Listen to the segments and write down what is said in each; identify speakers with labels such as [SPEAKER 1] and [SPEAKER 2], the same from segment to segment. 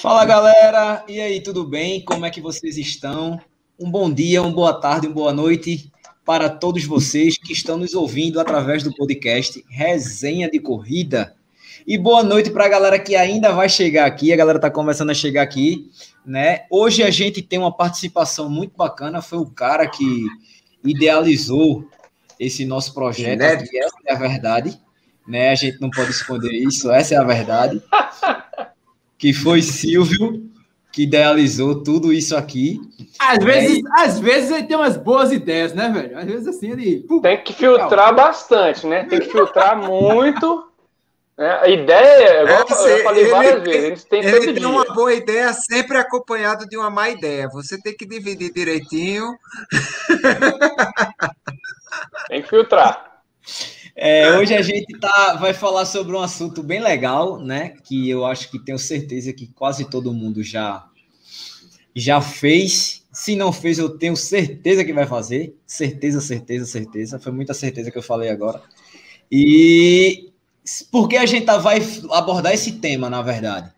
[SPEAKER 1] Fala galera, e aí, tudo bem? Como é que vocês estão? Um bom dia, uma boa tarde, uma boa noite para todos vocês que estão nos ouvindo através do podcast Resenha de Corrida. E boa noite para a galera que ainda vai chegar aqui, a galera está começando a chegar aqui, né? Hoje a gente tem uma participação muito bacana, foi o cara que idealizou esse nosso projeto, essa é a verdade, né? A gente não pode esconder isso, essa é a verdade. Que foi Silvio que idealizou tudo isso aqui.
[SPEAKER 2] Às vezes, às vezes ele tem umas boas ideias, né, velho? Às vezes assim ele.
[SPEAKER 3] tem que filtrar bastante, né? Tem que filtrar muito. Né? A ideia, igual é, eu falei ele, várias vezes, a gente tem
[SPEAKER 4] Ele tem dia. uma boa ideia sempre acompanhado de uma má ideia. Você tem que dividir direitinho.
[SPEAKER 3] Tem que filtrar.
[SPEAKER 1] É, hoje a gente tá, vai falar sobre um assunto bem legal, né? Que eu acho que tenho certeza que quase todo mundo já, já fez. Se não fez, eu tenho certeza que vai fazer. Certeza, certeza, certeza. Foi muita certeza que eu falei agora. E porque a gente tá, vai abordar esse tema, na verdade.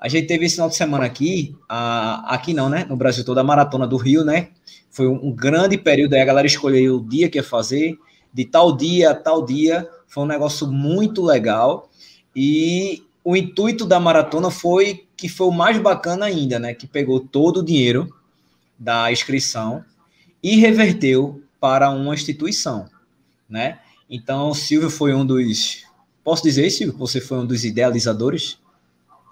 [SPEAKER 1] A gente teve esse final de semana aqui, a, aqui não, né? No Brasil toda a maratona do Rio, né? Foi um, um grande período aí, a galera escolheu o dia que ia fazer de tal dia a tal dia. Foi um negócio muito legal. E o intuito da maratona foi que foi o mais bacana ainda, né? Que pegou todo o dinheiro da inscrição e reverteu para uma instituição, né? Então, o Silvio foi um dos. Posso dizer, Silvio, que você foi um dos idealizadores?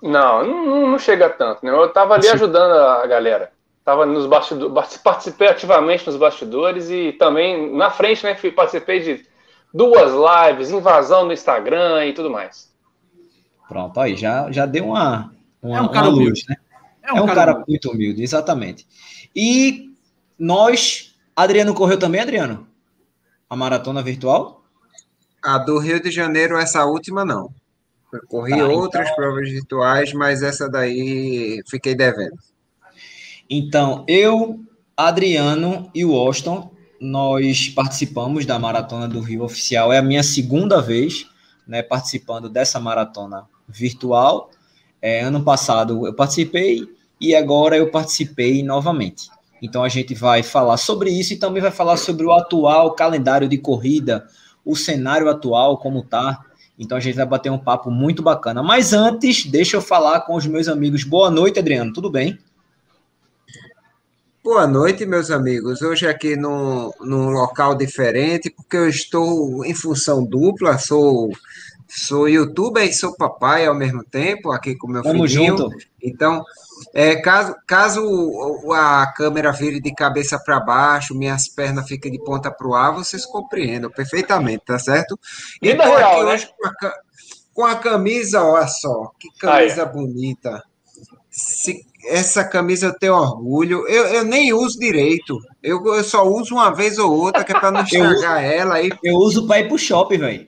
[SPEAKER 3] Não, não, não chega tanto, né? Eu estava ali ajudando a galera. Estava nos bastidores, participei ativamente nos bastidores e também na frente, né? Participei de duas lives, invasão no Instagram e tudo mais.
[SPEAKER 1] Pronto, aí já, já deu uma, uma, é um cara luz, né? É um, é um cara, cara muito humilde, exatamente. E nós, Adriano correu também, Adriano? A maratona virtual?
[SPEAKER 4] A do Rio de Janeiro, essa última não. Eu corri tá, outras então... provas virtuais, mas essa daí fiquei devendo.
[SPEAKER 1] Então, eu, Adriano e o Austin, nós participamos da Maratona do Rio Oficial. É a minha segunda vez né, participando dessa maratona virtual. É, ano passado eu participei e agora eu participei novamente. Então a gente vai falar sobre isso e também vai falar sobre o atual calendário de corrida, o cenário atual, como tá. Então a gente vai bater um papo muito bacana. Mas antes, deixa eu falar com os meus amigos. Boa noite, Adriano. Tudo bem?
[SPEAKER 4] Boa noite, meus amigos. Hoje aqui num, num local diferente, porque eu estou em função dupla, sou sou youtuber e sou papai ao mesmo tempo, aqui com meu Tamo filhinho. Junto. Então, é, caso, caso a câmera vire de cabeça para baixo, minhas pernas fiquem de ponta para o ar, vocês compreendem perfeitamente, tá certo?
[SPEAKER 3] E então, real, aqui
[SPEAKER 4] né? hoje com a, com a, camisa, olha só, que camisa ah, é. bonita. Se, essa camisa eu tenho orgulho. Eu, eu nem uso direito. Eu, eu só uso uma vez ou outra, que é para não estragar ela. Aí...
[SPEAKER 1] Eu uso para ir pro shopping, velho.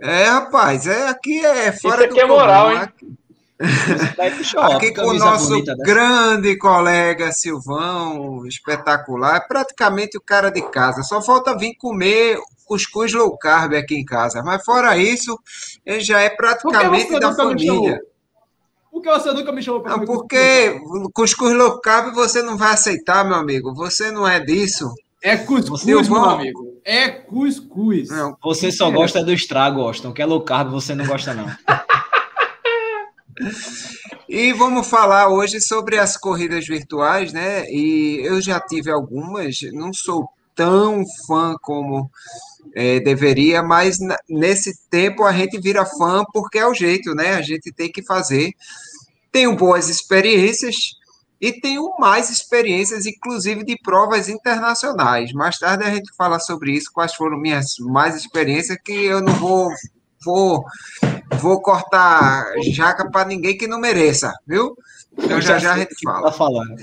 [SPEAKER 4] É, rapaz, é, aqui é fora
[SPEAKER 3] Isso aqui do é moral, comum, hein?
[SPEAKER 4] Shopping, aqui com o nosso grande colega Silvão, espetacular, é praticamente o cara de casa. Só falta vir comer cuscuz low carb aqui em casa. Mas fora isso, ele já é praticamente da família.
[SPEAKER 2] Por que você nunca me chamou para
[SPEAKER 4] comer Porque cuscuz low carb você não vai aceitar, meu amigo. Você não é disso.
[SPEAKER 2] É cuscuz, você, meu amigo. É cuscuz.
[SPEAKER 1] Não, você só é. gosta do estrago, Austin. Que é low carb, você não gosta, não.
[SPEAKER 4] e vamos falar hoje sobre as corridas virtuais, né? E eu já tive algumas, não sou tão fã como é, deveria, mas nesse tempo a gente vira fã porque é o jeito, né? A gente tem que fazer. Tenho boas experiências e tenho mais experiências, inclusive de provas internacionais. Mais tarde a gente fala sobre isso, quais foram minhas mais experiências, que eu não vou vou vou cortar jaca para ninguém que não mereça, viu? Então já já a gente fala.
[SPEAKER 1] Tá falando.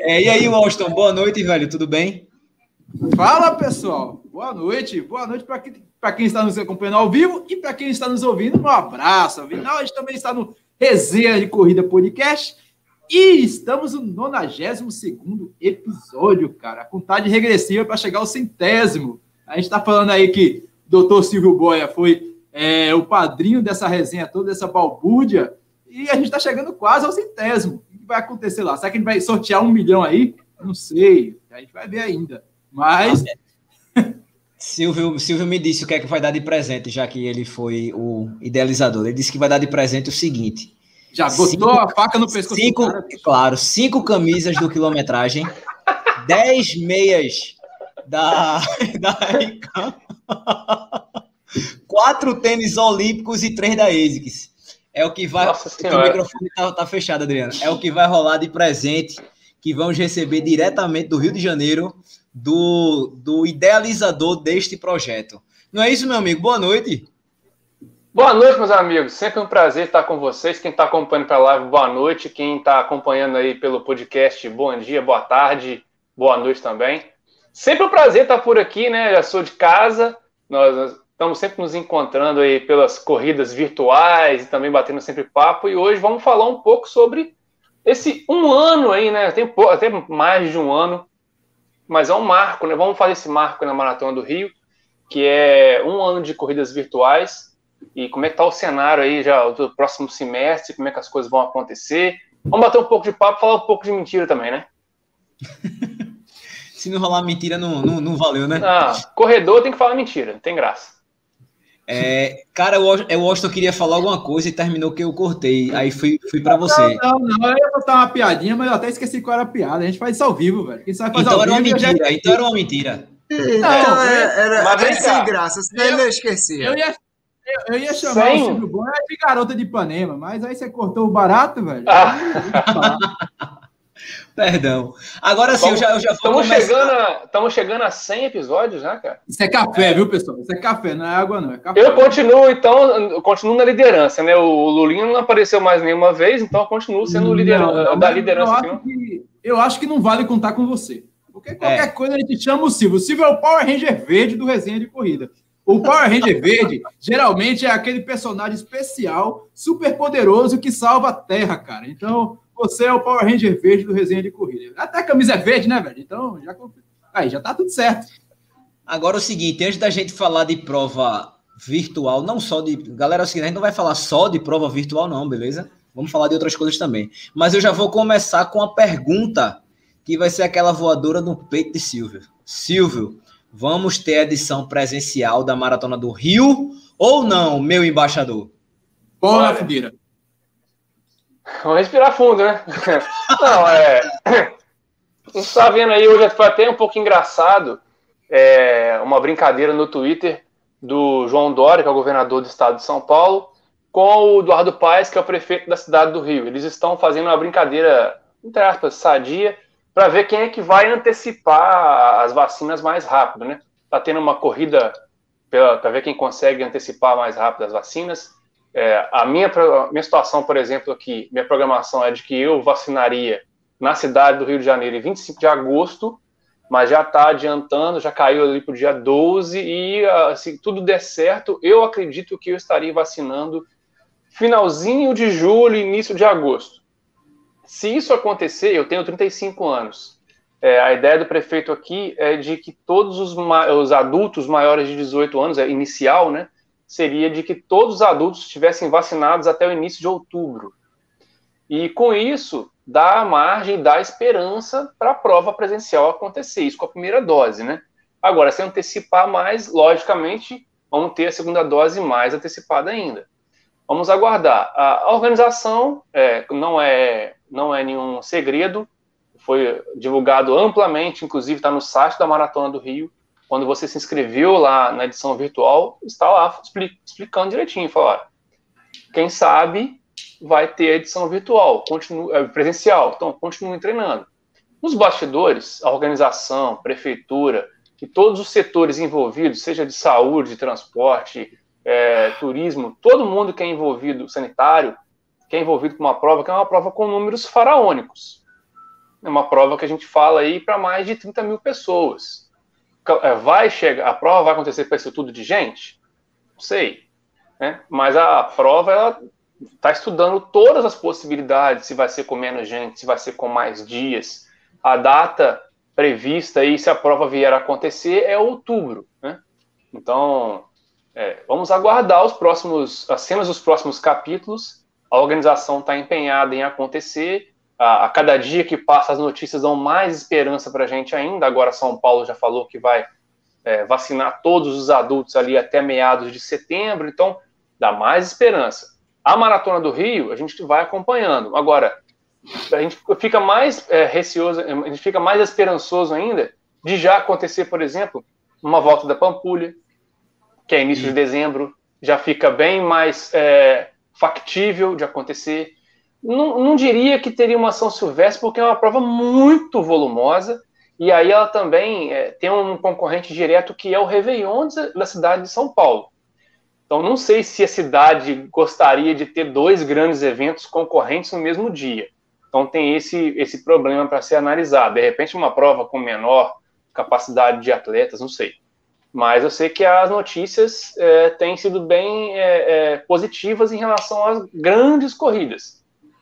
[SPEAKER 1] É, e aí, Washington, boa noite, velho, tudo bem?
[SPEAKER 2] Fala pessoal, boa noite, boa noite para quem, quem está nos acompanhando ao vivo e para quem está nos ouvindo, um abraço. Afinal, a gente também está no Resenha de Corrida Podcast e estamos no 92 episódio, cara. A contagem regressiva para chegar ao centésimo. A gente está falando aí que doutor Silvio Boia foi é, o padrinho dessa resenha toda, dessa balbúrdia. E a gente está chegando quase ao centésimo. O que vai acontecer lá? Será que a gente vai sortear um milhão aí? Não sei. A gente vai ver ainda. Mas.
[SPEAKER 1] Silvio, Silvio me disse o que é que vai dar de presente, já que ele foi o idealizador. Ele disse que vai dar de presente o seguinte.
[SPEAKER 2] Já botou cinco, a faca no pescoço
[SPEAKER 1] cinco, cara, Claro, cinco camisas do quilometragem, dez meias da, da quatro tênis olímpicos e três da ASICS. É o que vai. O microfone tá, tá fechado, Adriano. É o que vai rolar de presente que vamos receber diretamente do Rio de Janeiro, do, do idealizador deste projeto. Não é isso, meu amigo? Boa noite.
[SPEAKER 3] Boa noite, meus amigos. Sempre um prazer estar com vocês. Quem está acompanhando pela live, boa noite. Quem está acompanhando aí pelo podcast, bom dia, boa tarde, boa noite também. Sempre um prazer estar por aqui, né? Já sou de casa. Nós estamos sempre nos encontrando aí pelas corridas virtuais e também batendo sempre papo. E hoje vamos falar um pouco sobre esse um ano aí, né? Tem até mais de um ano, mas é um marco, né? Vamos fazer esse marco na Maratona do Rio, que é um ano de corridas virtuais e como é que tá o cenário aí já do próximo semestre, como é que as coisas vão acontecer. Vamos bater um pouco de papo, falar um pouco de mentira também, né?
[SPEAKER 1] Se não rolar mentira, não, não, não valeu, né?
[SPEAKER 3] Ah, corredor tem que falar mentira, não tem graça.
[SPEAKER 1] É, cara, o Washington queria falar alguma coisa e terminou que eu cortei. Aí fui, fui para você.
[SPEAKER 2] Não, não, não, eu ia botar uma piadinha, mas eu até esqueci qual era a piada. A gente faz isso ao vivo, velho. Quem
[SPEAKER 1] sabe fazer então era uma mentira, já... então era uma mentira.
[SPEAKER 4] Não, era, era, era sem graça, senão eu, eu esqueci.
[SPEAKER 2] Eu ia, eu, eu ia chamar Sem... o Silvio Bom de garota de Ipanema, mas aí você cortou o barato, velho. Ah.
[SPEAKER 1] Perdão. Agora sim, eu já, eu já
[SPEAKER 3] vou Estamos chegando, a, estamos chegando a 100 episódios, né, cara?
[SPEAKER 2] Isso é café, é. viu, pessoal? Isso é café, não é água, não. É café.
[SPEAKER 3] Eu continuo, então, eu continuo na liderança, né? O Lulinho não apareceu mais nenhuma vez, então eu continuo sendo liderança, da liderança.
[SPEAKER 2] Eu acho, que, eu acho que não vale contar com você. Porque qualquer é. coisa a gente chama o Silvio. O Silvio é o Power Ranger verde do resenha de corrida. O Power Ranger verde geralmente é aquele personagem especial, super poderoso que salva a Terra, cara. Então, você é o Power Ranger verde do resenha de corrida. Até a camisa é verde, né, velho? Então, já aí já tá tudo certo.
[SPEAKER 1] Agora o seguinte, antes da gente falar de prova virtual, não só de, galera, é o seguinte, a gente não vai falar só de prova virtual não, beleza? Vamos falar de outras coisas também. Mas eu já vou começar com a pergunta que vai ser aquela voadora no peito de Silvio. Silvio, Vamos ter edição presencial da Maratona do Rio ou não, meu embaixador?
[SPEAKER 2] Bora, Fidira.
[SPEAKER 3] Vamos respirar fundo, né? Não, é. Você está vendo aí, hoje foi até um pouco engraçado é, uma brincadeira no Twitter do João Dória, que é o governador do estado de São Paulo, com o Eduardo Paes, que é o prefeito da cidade do Rio. Eles estão fazendo uma brincadeira, entre aspas, sadia, para ver quem é que vai antecipar as vacinas mais rápido, né? Está tendo uma corrida para ver quem consegue antecipar mais rápido as vacinas. É, a minha, minha situação, por exemplo, aqui, minha programação é de que eu vacinaria na cidade do Rio de Janeiro em 25 de agosto, mas já está adiantando, já caiu ali para o dia 12, e ah, se tudo der certo, eu acredito que eu estaria vacinando finalzinho de julho, início de agosto. Se isso acontecer, eu tenho 35 anos. É, a ideia do prefeito aqui é de que todos os, os adultos maiores de 18 anos, é inicial, né, seria de que todos os adultos estivessem vacinados até o início de outubro. E com isso, dá margem, dá esperança para a prova presencial acontecer, isso com a primeira dose, né? Agora, se antecipar mais, logicamente, vamos ter a segunda dose mais antecipada ainda. Vamos aguardar. A organização é, não é não é nenhum segredo, foi divulgado amplamente, inclusive está no site da Maratona do Rio. Quando você se inscreveu lá na edição virtual, está lá explicando direitinho, falar, quem sabe vai ter a edição virtual, continue, é, presencial, então continue treinando. Nos bastidores, a organização, prefeitura e todos os setores envolvidos, seja de saúde, de transporte, é, turismo, todo mundo que é envolvido, sanitário, que é envolvido com uma prova que é uma prova com números faraônicos. É uma prova que a gente fala aí para mais de 30 mil pessoas. É, vai chegar, a prova vai acontecer para isso tudo de gente? Não sei. Né? Mas a prova ela está estudando todas as possibilidades, se vai ser com menos gente, se vai ser com mais dias. A data prevista aí, se a prova vier a acontecer, é outubro. Né? Então, é, vamos aguardar os próximos, as cenas dos próximos capítulos A organização está empenhada em acontecer. A, a, cada dia que passa, as notícias dão mais esperança para a gente ainda. Agora, São Paulo já falou que vai é, vacinar todos os adultos ali até meados de setembro. Então, dá mais esperança. A Maratona do Rio, a gente vai acompanhando. Agora, a gente fica mais é, receoso, a gente fica mais esperançoso ainda de já acontecer, por exemplo, uma volta da Pampulha, que é início de dezembro, já fica bem mais é, factível de acontecer. Não, não, diria que teria uma São Silvestre, porque é uma prova muito volumosa, e aí ela também é, tem um concorrente direto que é o Réveillon da cidade de São Paulo. Então, não sei se a cidade gostaria de ter dois grandes eventos concorrentes no mesmo dia. Então, tem esse, esse problema para ser analisado. De repente, uma prova com menor capacidade de atletas, não sei. Mas eu sei que as notícias é, têm sido bem é, é, positivas em relação às grandes corridas.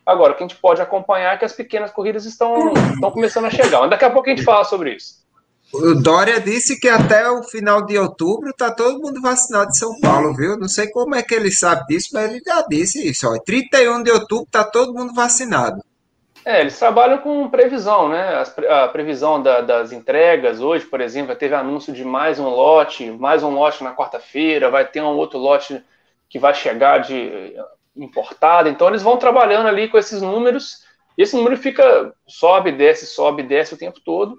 [SPEAKER 3] Agora, o que a gente pode acompanhar é que as pequenas corridas estão, estão começando a chegar. Mas daqui a pouco a gente fala sobre isso.
[SPEAKER 4] O Dória disse que até o final de outubro está todo mundo vacinado em São Paulo, viu? Não sei como é que ele sabe disso, mas ele já disse isso. Ó. 31 de outubro está todo mundo vacinado.
[SPEAKER 3] É, eles trabalham com previsão, né? A previsão da, das entregas. Hoje, por exemplo, teve anúncio de mais um lote, mais um lote na quarta-feira, vai ter um outro lote que vai chegar de importado. Então, eles vão trabalhando ali com esses números. E esse número fica, sobe, desce, sobe, desce o tempo todo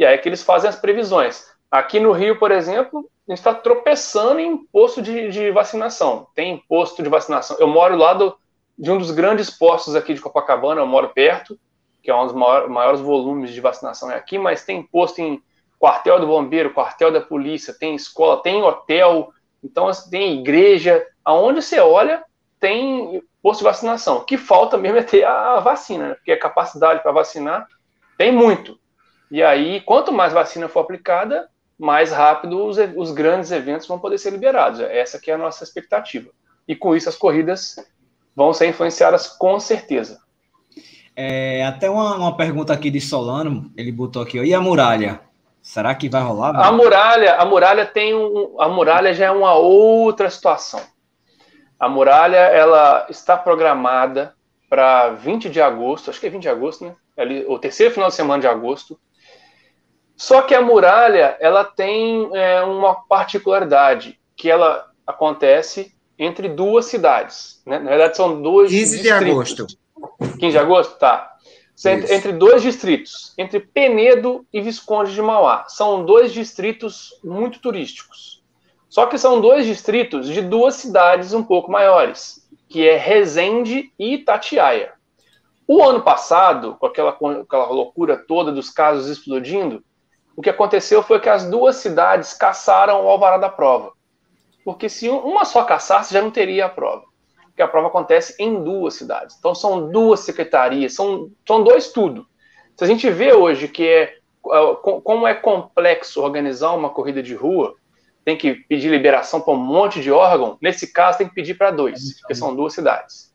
[SPEAKER 3] e aí é que eles fazem as previsões. Aqui no Rio, por exemplo, a gente está tropeçando em posto de, de, vacinação. Tem posto de vacinação. Eu moro lá do, de um dos grandes postos aqui de Copacabana, eu moro perto, que é um dos maiores, volumes de vacinação é aqui, mas tem posto em quartel do bombeiro, quartel da polícia, tem escola, tem hotel, então assim, tem igreja. Aonde você olha, tem posto de vacinação. O que falta mesmo é ter a vacina, né? porque a capacidade para vacinar tem muito. E aí, quanto mais vacina for aplicada, mais rápido os, os grandes eventos vão poder ser liberados. Essa que é a nossa expectativa. E com isso as corridas vão ser influenciadas com certeza.
[SPEAKER 1] É, até uma, uma, pergunta aqui de Solano, ele botou aqui, ó, e a muralha? Será que vai rolar?
[SPEAKER 3] A muralha, a muralha tem um, a muralha já é uma outra situação. A muralha ela está programada para 20 de agosto, acho que é 20 de agosto, né? Ali, o terceiro final de semana de agosto. Só que a muralha ela tem é, uma particularidade que ela acontece entre duas cidades. Né? Na verdade, são dois
[SPEAKER 4] 15 distritos. de agosto.
[SPEAKER 3] 15 de agosto? Tá. Entre, entre dois distritos, entre Penedo e Visconde de Mauá. São dois distritos muito turísticos. Só que são dois distritos de duas cidades um pouco maiores, que é Resende e Itatiaia. O ano passado, com aquela, com aquela loucura toda dos casos explodindo, o que aconteceu foi que as duas cidades caçaram o alvará da prova. Porque se uma só caçasse, já não teria a prova. Porque a prova acontece em duas cidades. Então são duas secretarias, são, são dois tudo. Se a gente vê hoje que é, é como é complexo organizar uma corrida de rua, tem que pedir liberação para um monte de órgão, nesse caso tem que pedir para dois, porque são duas cidades.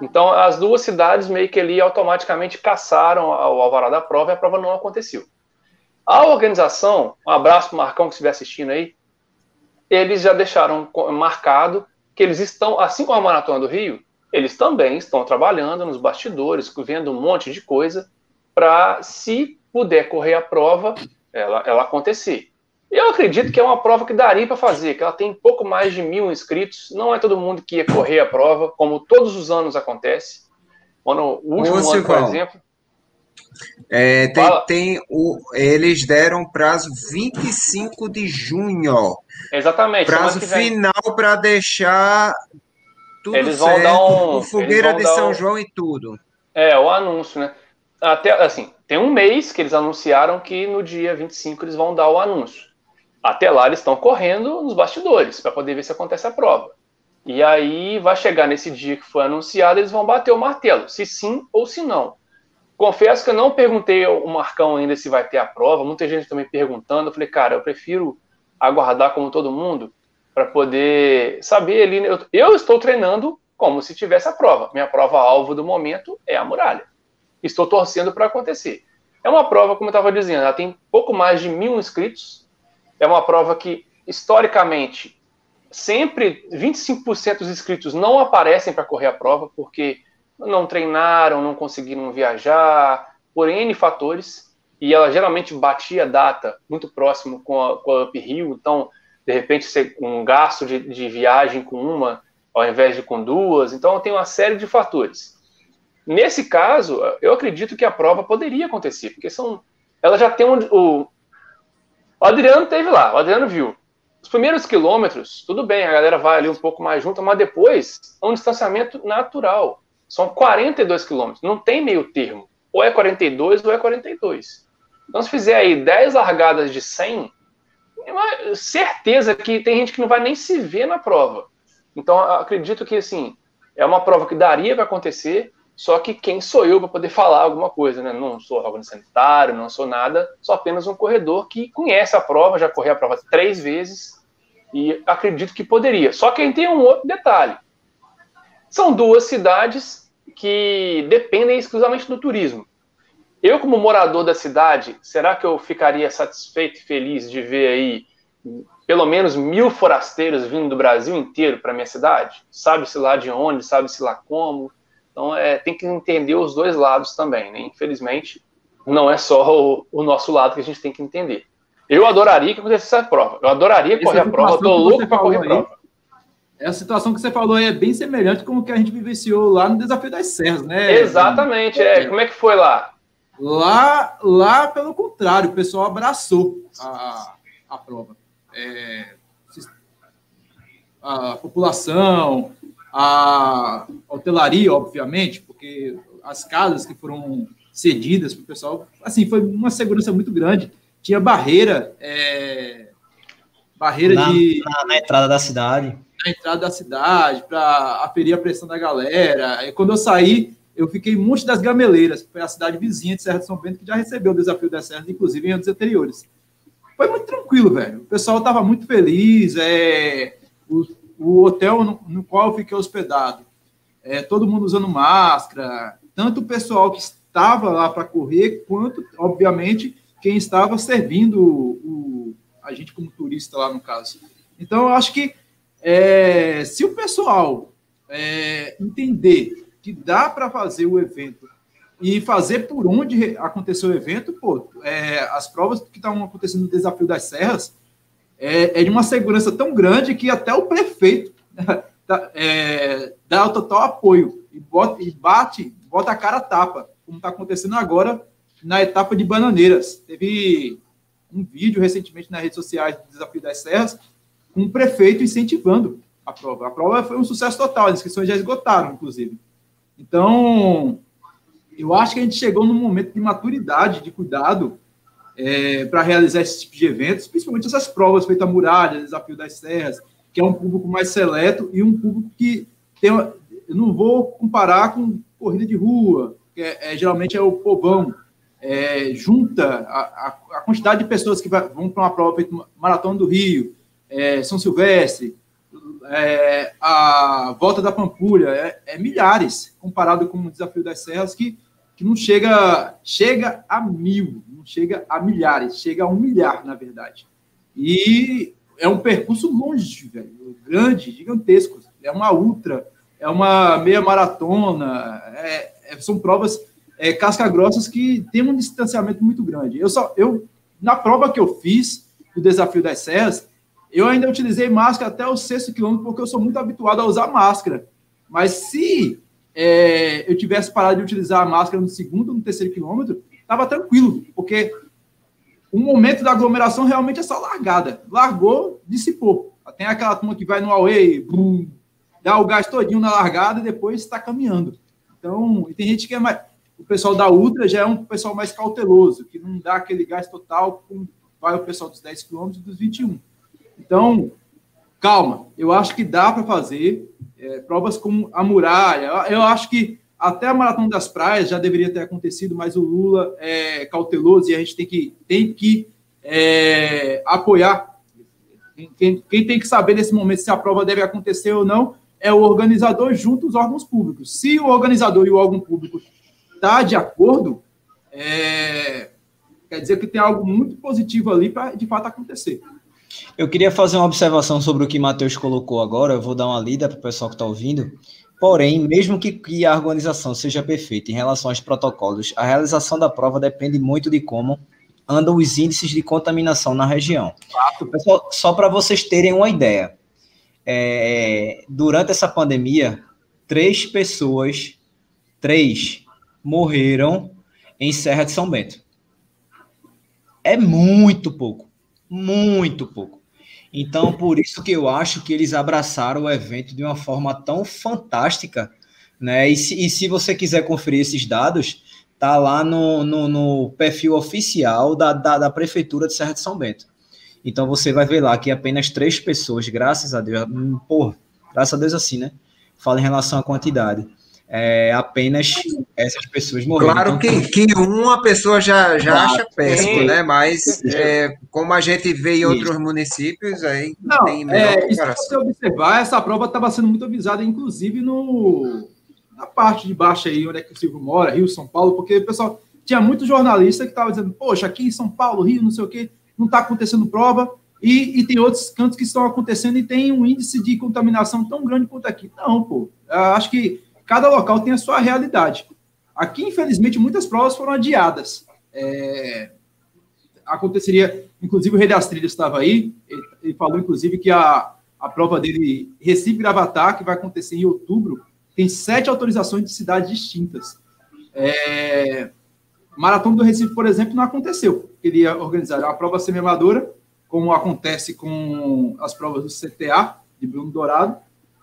[SPEAKER 3] Então as duas cidades meio que ali automaticamente caçaram o alvará da prova e a prova não aconteceu. A organização, um abraço para o Marcão que estiver assistindo aí, eles já deixaram marcado que eles estão, assim como a Maratona do Rio, eles também estão trabalhando nos bastidores, vendo um monte de coisa, para, se puder correr a prova, ela, ela acontecer. Eu acredito que é uma prova que daria para fazer, que ela tem pouco mais de mil inscritos, não é todo mundo que ia correr a prova, como todos os anos acontece. Quando, o último Ô, ano, por exemplo.
[SPEAKER 4] É, tem, tem o, eles deram prazo 25 de junho.
[SPEAKER 3] Exatamente.
[SPEAKER 4] Prazo final para deixar tudo
[SPEAKER 3] eles vão certo, dar um,
[SPEAKER 4] o fogueira de São um, João e tudo.
[SPEAKER 3] É, o anúncio, né? Até, assim, tem um mês que eles anunciaram que no dia 25 eles vão dar o anúncio. Até lá eles estão correndo nos bastidores para poder ver se acontece a prova. E aí vai chegar nesse dia que foi anunciado, eles vão bater o martelo, se sim ou se não. Confesso que eu não perguntei ao Marcão ainda se vai ter a prova, muita gente também perguntando. Eu falei, cara, eu prefiro aguardar como todo mundo para poder saber ali. Eu, eu, estou treinando como se tivesse a prova. Minha prova-alvo do momento é a muralha. Estou torcendo para acontecer. É uma prova, como eu estava dizendo, ela tem pouco mais de mil inscritos. É uma prova que, historicamente, sempre 25% dos inscritos não aparecem para correr a prova porque não treinaram, não conseguiram viajar, por N fatores, e ela geralmente batia a data muito próximo com a, com a Up Hill, então, de repente, um gasto de, de viagem com uma ao invés de com duas, então tem uma série de fatores. Nesse caso, eu acredito que a prova poderia acontecer, porque são, ela já tem um, o, o Adriano teve lá, o Adriano viu. Os primeiros quilômetros, tudo bem, a galera vai ali um pouco mais junto, mas depois é um distanciamento natural. São 42 quilômetros, não tem meio termo. Ou é 42 ou é 42. Então, se fizer aí 10 largadas de 100, é certeza que tem gente que não vai nem se ver na prova. Então, acredito que, assim, é uma prova que daria para acontecer, só que quem sou eu para poder falar alguma coisa, né? Não sou órgão sanitário, não sou nada, sou apenas um corredor que conhece a prova, já corri a prova três vezes e acredito que poderia. Só que tem um outro detalhe. São duas cidades que dependem exclusivamente do turismo. Eu, como morador da cidade, será que eu ficaria satisfeito e feliz de ver aí pelo menos mil forasteiros vindo do Brasil inteiro para minha cidade? Sabe-se lá de onde, sabe-se lá como então, é, tem que entender os dois lados também, né? Infelizmente, não é só o, o, nosso lado que a gente tem que entender. Eu adoraria que acontecesse essa prova. Eu adoraria Essa correr a prova. Eu tô louco para correr a prova.
[SPEAKER 2] É a situação que você falou aí é bem semelhante com o que a gente vivenciou lá no Desafio das Serras, né?
[SPEAKER 3] Exatamente. É. Como é que foi lá?
[SPEAKER 2] Lá, lá pelo contrário, o pessoal abraçou a, a prova. É, a população, a hotelaria, obviamente, porque as casas que foram cedidas para o pessoal, assim, foi uma segurança muito grande. Tinha barreira, é, barreira
[SPEAKER 1] na,
[SPEAKER 2] de.
[SPEAKER 1] Na, na, entrada da cidade.
[SPEAKER 2] Na entrada da cidade, para aferir a pressão da galera. E quando eu saí, eu fiquei em Monte das Gameleiras, que foi a cidade vizinha de Serra de São Bento, que já recebeu o desafio das serras, inclusive em anos anteriores. Foi muito tranquilo, velho. O pessoal estava muito feliz. É, os, o hotel no, qual eu fiquei hospedado, é, todo mundo usando máscara, tanto o pessoal que estava lá para correr, quanto, obviamente, quem estava servindo o, a gente como turista lá no caso. Então, eu acho que é, se o pessoal é, entender que dá para fazer o evento e fazer por onde aconteceu o evento, pô, é, as provas que estavam acontecendo no Desafio das Serras, é, é, de uma segurança tão grande que até o prefeito tá, é, dá o total apoio e, bota, e bate, bota a cara tapa, como está acontecendo agora na etapa de Bananeiras. Teve um vídeo recentemente nas redes sociais do Desafio das Serras, com o prefeito incentivando a prova. A prova foi um sucesso total, as inscrições já esgotaram, inclusive. Então, eu acho que a gente chegou num momento de maturidade, de cuidado, é, para realizar esse tipo de eventos, principalmente essas provas feitas a muralha, desafio das serras, que é um público mais seleto e um público que tem. Eu não vou comparar com corrida de rua, que é, é geralmente é o povão. É, junta a, a, a, quantidade de pessoas que vai, vão para uma prova feita Maratona do Rio, é, São Silvestre, é, a Volta da Pampulha, é, é, milhares, comparado com o Desafio das Serras, que, que não chega, chega a mil, não chega a milhares, chega a um milhar, na verdade. E é um percurso longe, velho, grande, gigantesco. É uma ultra, é uma meia maratona, é, é, são provas é, casca-grossas que tem um distanciamento muito grande. Eu só, eu, na prova que eu fiz, do Desafio das Serras, eu ainda utilizei máscara até o sexto quilômetro, porque eu sou muito habituado a usar máscara. Mas se é, eu tivesse parado de utilizar a máscara no segundo, no terceiro quilômetro, estava tranquilo, porque o momento da aglomeração realmente é só largada. Largou, dissipou. Tem aquela turma que vai no away, dá o gás todinho na largada e depois está caminhando. Então, tem gente que é mais. O pessoal da Ultra já é um pessoal mais cauteloso, que não dá aquele gás total como vai o pessoal dos 10 km e dos 21. Então, calma. Eu acho que dá para fazer é, provas como a muralha. Eu acho que até a Maratona das Praias já deveria ter acontecido, mas o Lula é cauteloso e a gente tem que, tem que é, apoiar. Quem, quem, tem que saber nesse momento se a prova deve acontecer ou não é o organizador junto aos órgãos públicos. Se o organizador e o órgão público está de acordo, é, quer dizer que tem algo muito positivo ali para de fato acontecer.
[SPEAKER 1] Eu queria fazer uma observação sobre o que Matheus colocou agora, eu vou dar uma lida para o pessoal que está ouvindo. Porém, mesmo que, que, a organização seja perfeita em relação aos protocolos, a realização da prova depende muito de como andam os índices de contaminação na região. Pessoal, só para vocês terem uma ideia, é, durante essa pandemia, três pessoas, três, morreram em Serra de São Bento. É muito pouco, muito pouco. Então, por isso que eu acho que eles abraçaram o evento de uma forma tão fantástica, né? E se, e se você quiser conferir esses dados, tá lá no, no, no perfil oficial da, da, da, Prefeitura de Serra de São Bento. Então você vai ver lá que apenas três pessoas, graças a Deus, porra, graças a Deus assim, né? Fala em relação à quantidade é, apenas essas pessoas morreram.
[SPEAKER 4] Claro então, que, que uma pessoa já, já claro, acha péssimo, né? Mas é, como a gente vê em outros Isso. municípios, aí
[SPEAKER 2] não, não tem é, Se você observar, essa prova estava sendo muito avisada, inclusive no, na parte de baixo aí, onde é que o Silvio mora, Rio, São Paulo, porque o pessoal tinha muito jornalista que estava dizendo, poxa, aqui em São Paulo, Rio, não sei o quê, não está acontecendo prova, e, e, tem outros cantos que estão acontecendo e tem um índice de contaminação tão grande quanto aqui. Não, pô, acho que cada local tem a sua realidade. Aqui, infelizmente, muitas provas foram adiadas. É, aconteceria, inclusive o Rei das Trilhas estava aí, ele, ele, falou, inclusive, que a, a prova dele, Recife Gravatar, que vai acontecer em outubro, tem sete autorizações de cidades distintas. É, Maratona do Recife, por exemplo, não aconteceu. Queria organizar uma prova semi-amadora, como acontece com as provas do CTA, de Bruno Dourado.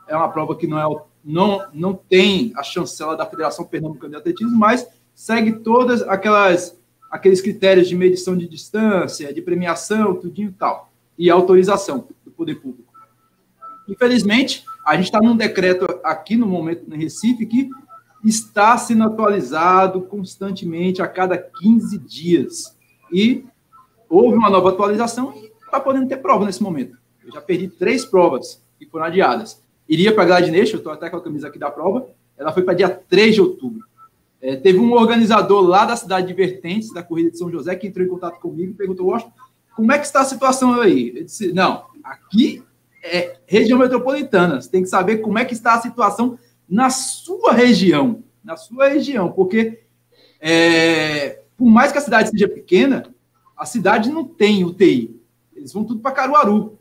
[SPEAKER 2] É uma prova que não é não, não tem a chancela da Federação Pernambucana de Atletismo, mas segue todas aquelas aqueles critérios de medição de distância, de premiação, tudinho e tal, e autorização do poder público. Infelizmente, a gente está num decreto aqui no momento no Recife que está sendo atualizado constantemente a cada 15 dias. E houve uma nova atualização e está podendo ter prova nesse momento. Eu já perdi três provas que foram adiadas iria para a Gladnation, eu estou até com a camisa aqui da prova, ela foi para dia 3 de outubro. É, teve um organizador lá da cidade de Vertentes, da Corrida de São José, que entrou em contato comigo e perguntou, como é que está a situação aí? Eu disse, não, aqui é região metropolitana, você tem que saber como é que está a situação na sua região, na sua região, porque é, por mais que a cidade seja pequena, a cidade não tem UTI, eles vão tudo para Caruaru.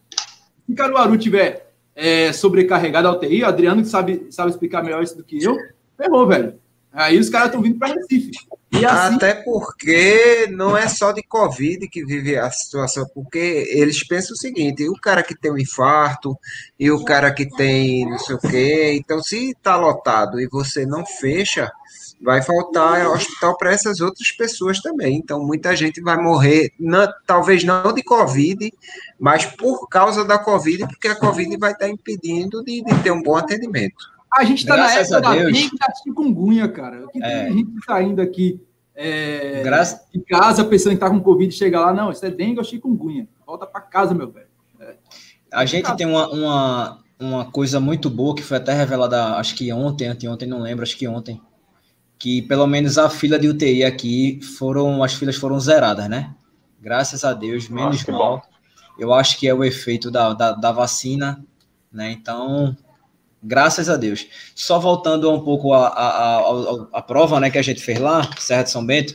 [SPEAKER 2] Se Caruaru tiver é, sobrecarregado a UTI, o Adriano que sabe, sabe explicar melhor isso do que eu, ferrou, velho. Aí os caras estão vindo para Recife.
[SPEAKER 4] Assim... Até porque não é só de Covid que vive a situação, porque eles pensam o seguinte: o cara que tem um infarto e o cara que tem não sei o quê. Então, se está lotado e você não fecha, vai faltar hospital para essas outras pessoas também. Então, muita gente vai morrer, não, talvez não de Covid, mas por causa da Covid, porque a Covid vai estar impedindo de, de ter um bom atendimento.
[SPEAKER 2] A gente está na época da dengue da chikungunya, cara. Aqui é. tem gente saindo aqui é, Graças... de casa pensando em estar com Covid, chega lá, não, isso é dengue ou chikungunya. Volta para casa, meu velho. É.
[SPEAKER 1] A gente tem uma, uma, uma coisa muito boa que foi até revelada, acho que ontem, anteontem, não lembro, acho que ontem, que pelo menos a fila de UTI aqui foram, as filas foram zeradas, né? Graças a Deus, menos Nossa, mal. Eu acho que é o efeito da, da, da, vacina, né? Então, graças a Deus. Só voltando um pouco a, prova, né, que a gente fez lá, Serra de São Bento.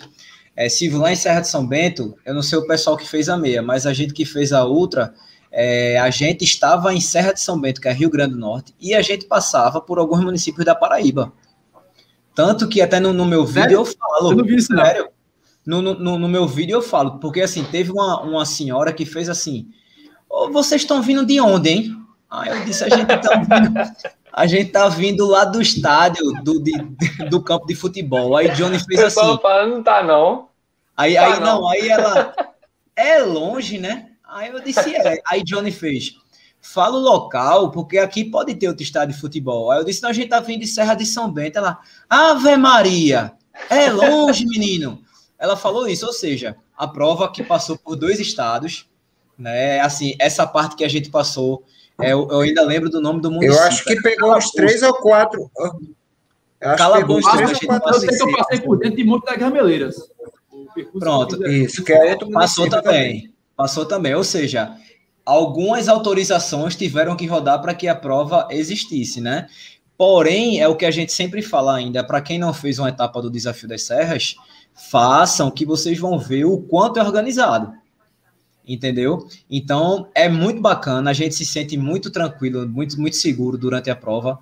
[SPEAKER 1] É, Silvio, lá em Serra de São Bento, eu não sei o pessoal que fez a meia, mas a gente que fez a ultra, é, a gente estava em Serra de São Bento, que é Rio Grande do Norte, e a gente passava por alguns municípios da Paraíba. Tanto que até no, no meu vídeo sério? eu falo. Eu não vi isso, sério. No, no, no, meu vídeo eu falo, porque assim, teve uma, uma senhora que fez assim: oh, vocês estão vindo de onde, hein? Aí eu disse, a gente tá vindo, a gente tá vindo lá do estádio, do, de, do campo de futebol. Aí Johnny fez assim.
[SPEAKER 3] Falando, não tá, não.
[SPEAKER 1] Aí, tá aí não. não, aí ela. É longe, né? Aí eu disse, é. Aí Johnny fez. Fala o local, porque aqui pode ter outro estádio de futebol. Aí eu disse, não, a gente tá vindo de Serra de São Bento. Ela, Ave Maria, é longe, menino. Ela falou isso, ou seja, a prova que passou por dois estados, né? Assim, essa parte que a gente passou, é, eu, eu ainda lembro do nome do município.
[SPEAKER 4] Eu acho que pegou uns três ou quatro.
[SPEAKER 2] Cala a boca. Eu sei que eu passei por dentro de Monte das Gameleiras.
[SPEAKER 1] Pronto, isso, que é outro Passou também. também. Passou também, ou seja, algumas autorizações tiveram que rodar para que a prova existisse, né? Porém, é o que a gente sempre fala ainda, para quem não fez uma etapa do Desafio das Serras, façam que vocês vão ver o quanto é organizado. Entendeu? Então, é muito bacana, a gente se sente muito tranquilo, muito, muito seguro durante a prova.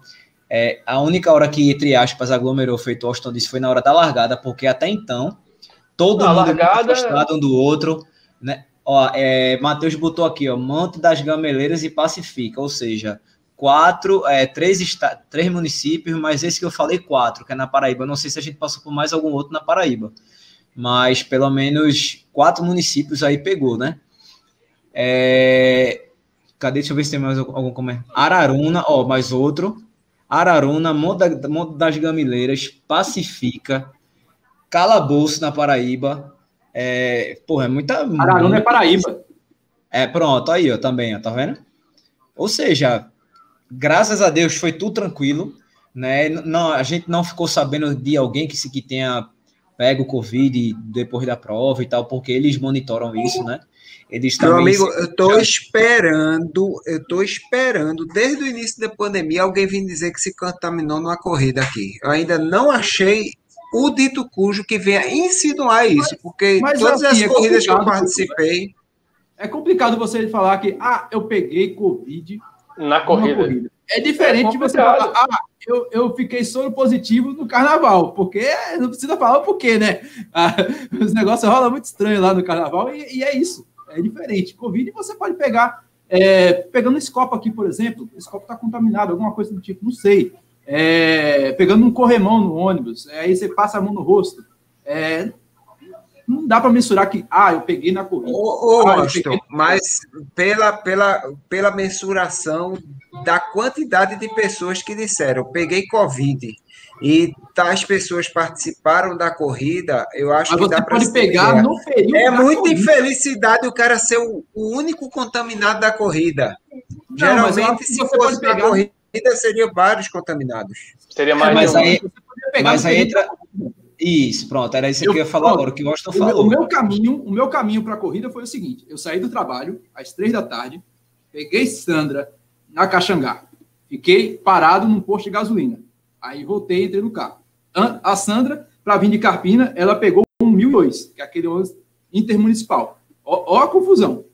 [SPEAKER 1] É, a única hora que, entre aspas, aglomerou, feito Austin disse, foi na hora da largada, porque até então, todo
[SPEAKER 3] Na
[SPEAKER 1] mundo
[SPEAKER 3] largada-
[SPEAKER 1] afastado um do outro, né? Ó, é, Matheus botou aqui, ó, Monte das Gameleiras e Pacifica, ou seja, quatro, é, três, três municípios, mas esse que eu falei, quatro, que é na Paraíba. Eu não sei se a gente passou por mais algum outro na Paraíba, mas pelo menos quatro municípios aí pegou, né? É, cadê? Deixa eu ver se tem mais algum é. Araruna, ó, mais outro. Araruna, Monte das Gamileiras, Pacifica, Calabouço na Paraíba. É, porra, é muita.
[SPEAKER 2] Araruna é Paraíba.
[SPEAKER 1] É, pronto, aí, ó, também, ó, tá vendo? Ou seja, graças a Deus foi tudo tranquilo, né? Não, a gente não ficou sabendo de alguém que, se- que tenha pego o Covid depois da prova e tal, porque eles monitoram isso, né? Eles
[SPEAKER 4] Meu amigo, eu tô esperando, eu tô esperando, desde o início da pandemia, alguém vir dizer que se contaminou numa corrida aqui. Eu ainda não achei o dito cujo que venha insinuar isso, porque
[SPEAKER 2] mas
[SPEAKER 4] todas
[SPEAKER 2] assim,
[SPEAKER 4] as
[SPEAKER 2] é
[SPEAKER 4] corridas que eu
[SPEAKER 2] complicado,
[SPEAKER 4] participei,
[SPEAKER 2] É complicado você falar que, ah, eu peguei Covid
[SPEAKER 3] Na corrida.
[SPEAKER 2] corrida. É diferente
[SPEAKER 3] É
[SPEAKER 2] de você falar, ah, eu, eu fiquei soro positivo no carnaval, porque não precisa falar o porquê, né? Ah, os negócios rolam muito estranho lá no carnaval e, e é isso, é diferente. Covid você pode pegar, é, pegando esse copo aqui, por exemplo, esse copo está contaminado, alguma coisa do tipo, não sei. É, pegando um corremão no ônibus, é, aí você passa a mão no rosto. É, não dá para mensurar que, ah, eu peguei na corrida.
[SPEAKER 4] ô, ô,
[SPEAKER 2] Ah,
[SPEAKER 4] Austin, mas pela, pela, pela mensuração da quantidade de pessoas que disseram, peguei Covid, e tais pessoas participaram da corrida, eu acho
[SPEAKER 2] Mas
[SPEAKER 4] que
[SPEAKER 2] você
[SPEAKER 4] dá para
[SPEAKER 2] pode pegar no período.
[SPEAKER 4] É
[SPEAKER 2] da
[SPEAKER 4] muita
[SPEAKER 2] corrida.
[SPEAKER 4] infelicidade o cara ser o, o único contaminado da corrida.
[SPEAKER 2] Não, mas
[SPEAKER 4] Geralmente, se
[SPEAKER 2] você
[SPEAKER 4] fosse na corrida, seria vários contaminados.
[SPEAKER 3] Seria mais
[SPEAKER 1] mas
[SPEAKER 3] de um.
[SPEAKER 1] aí-
[SPEAKER 2] Você poderia pegar
[SPEAKER 1] Mas aí entra. Isso, pronto, era isso que
[SPEAKER 2] Eu-
[SPEAKER 1] eu ia falar agora, o que o
[SPEAKER 2] meu,
[SPEAKER 1] falou.
[SPEAKER 2] o meu caminho, o meu caminho para a corrida foi o seguinte: eu saí do trabalho às três da tarde, peguei Sandra na Caxangá, fiquei parado num posto de gasolina. Aí voltei, entrei no carro. A Sandra, para vir de Carpina, ela pegou um 1002, que é aquele ônibus intermunicipal. Ó, ó a confusão.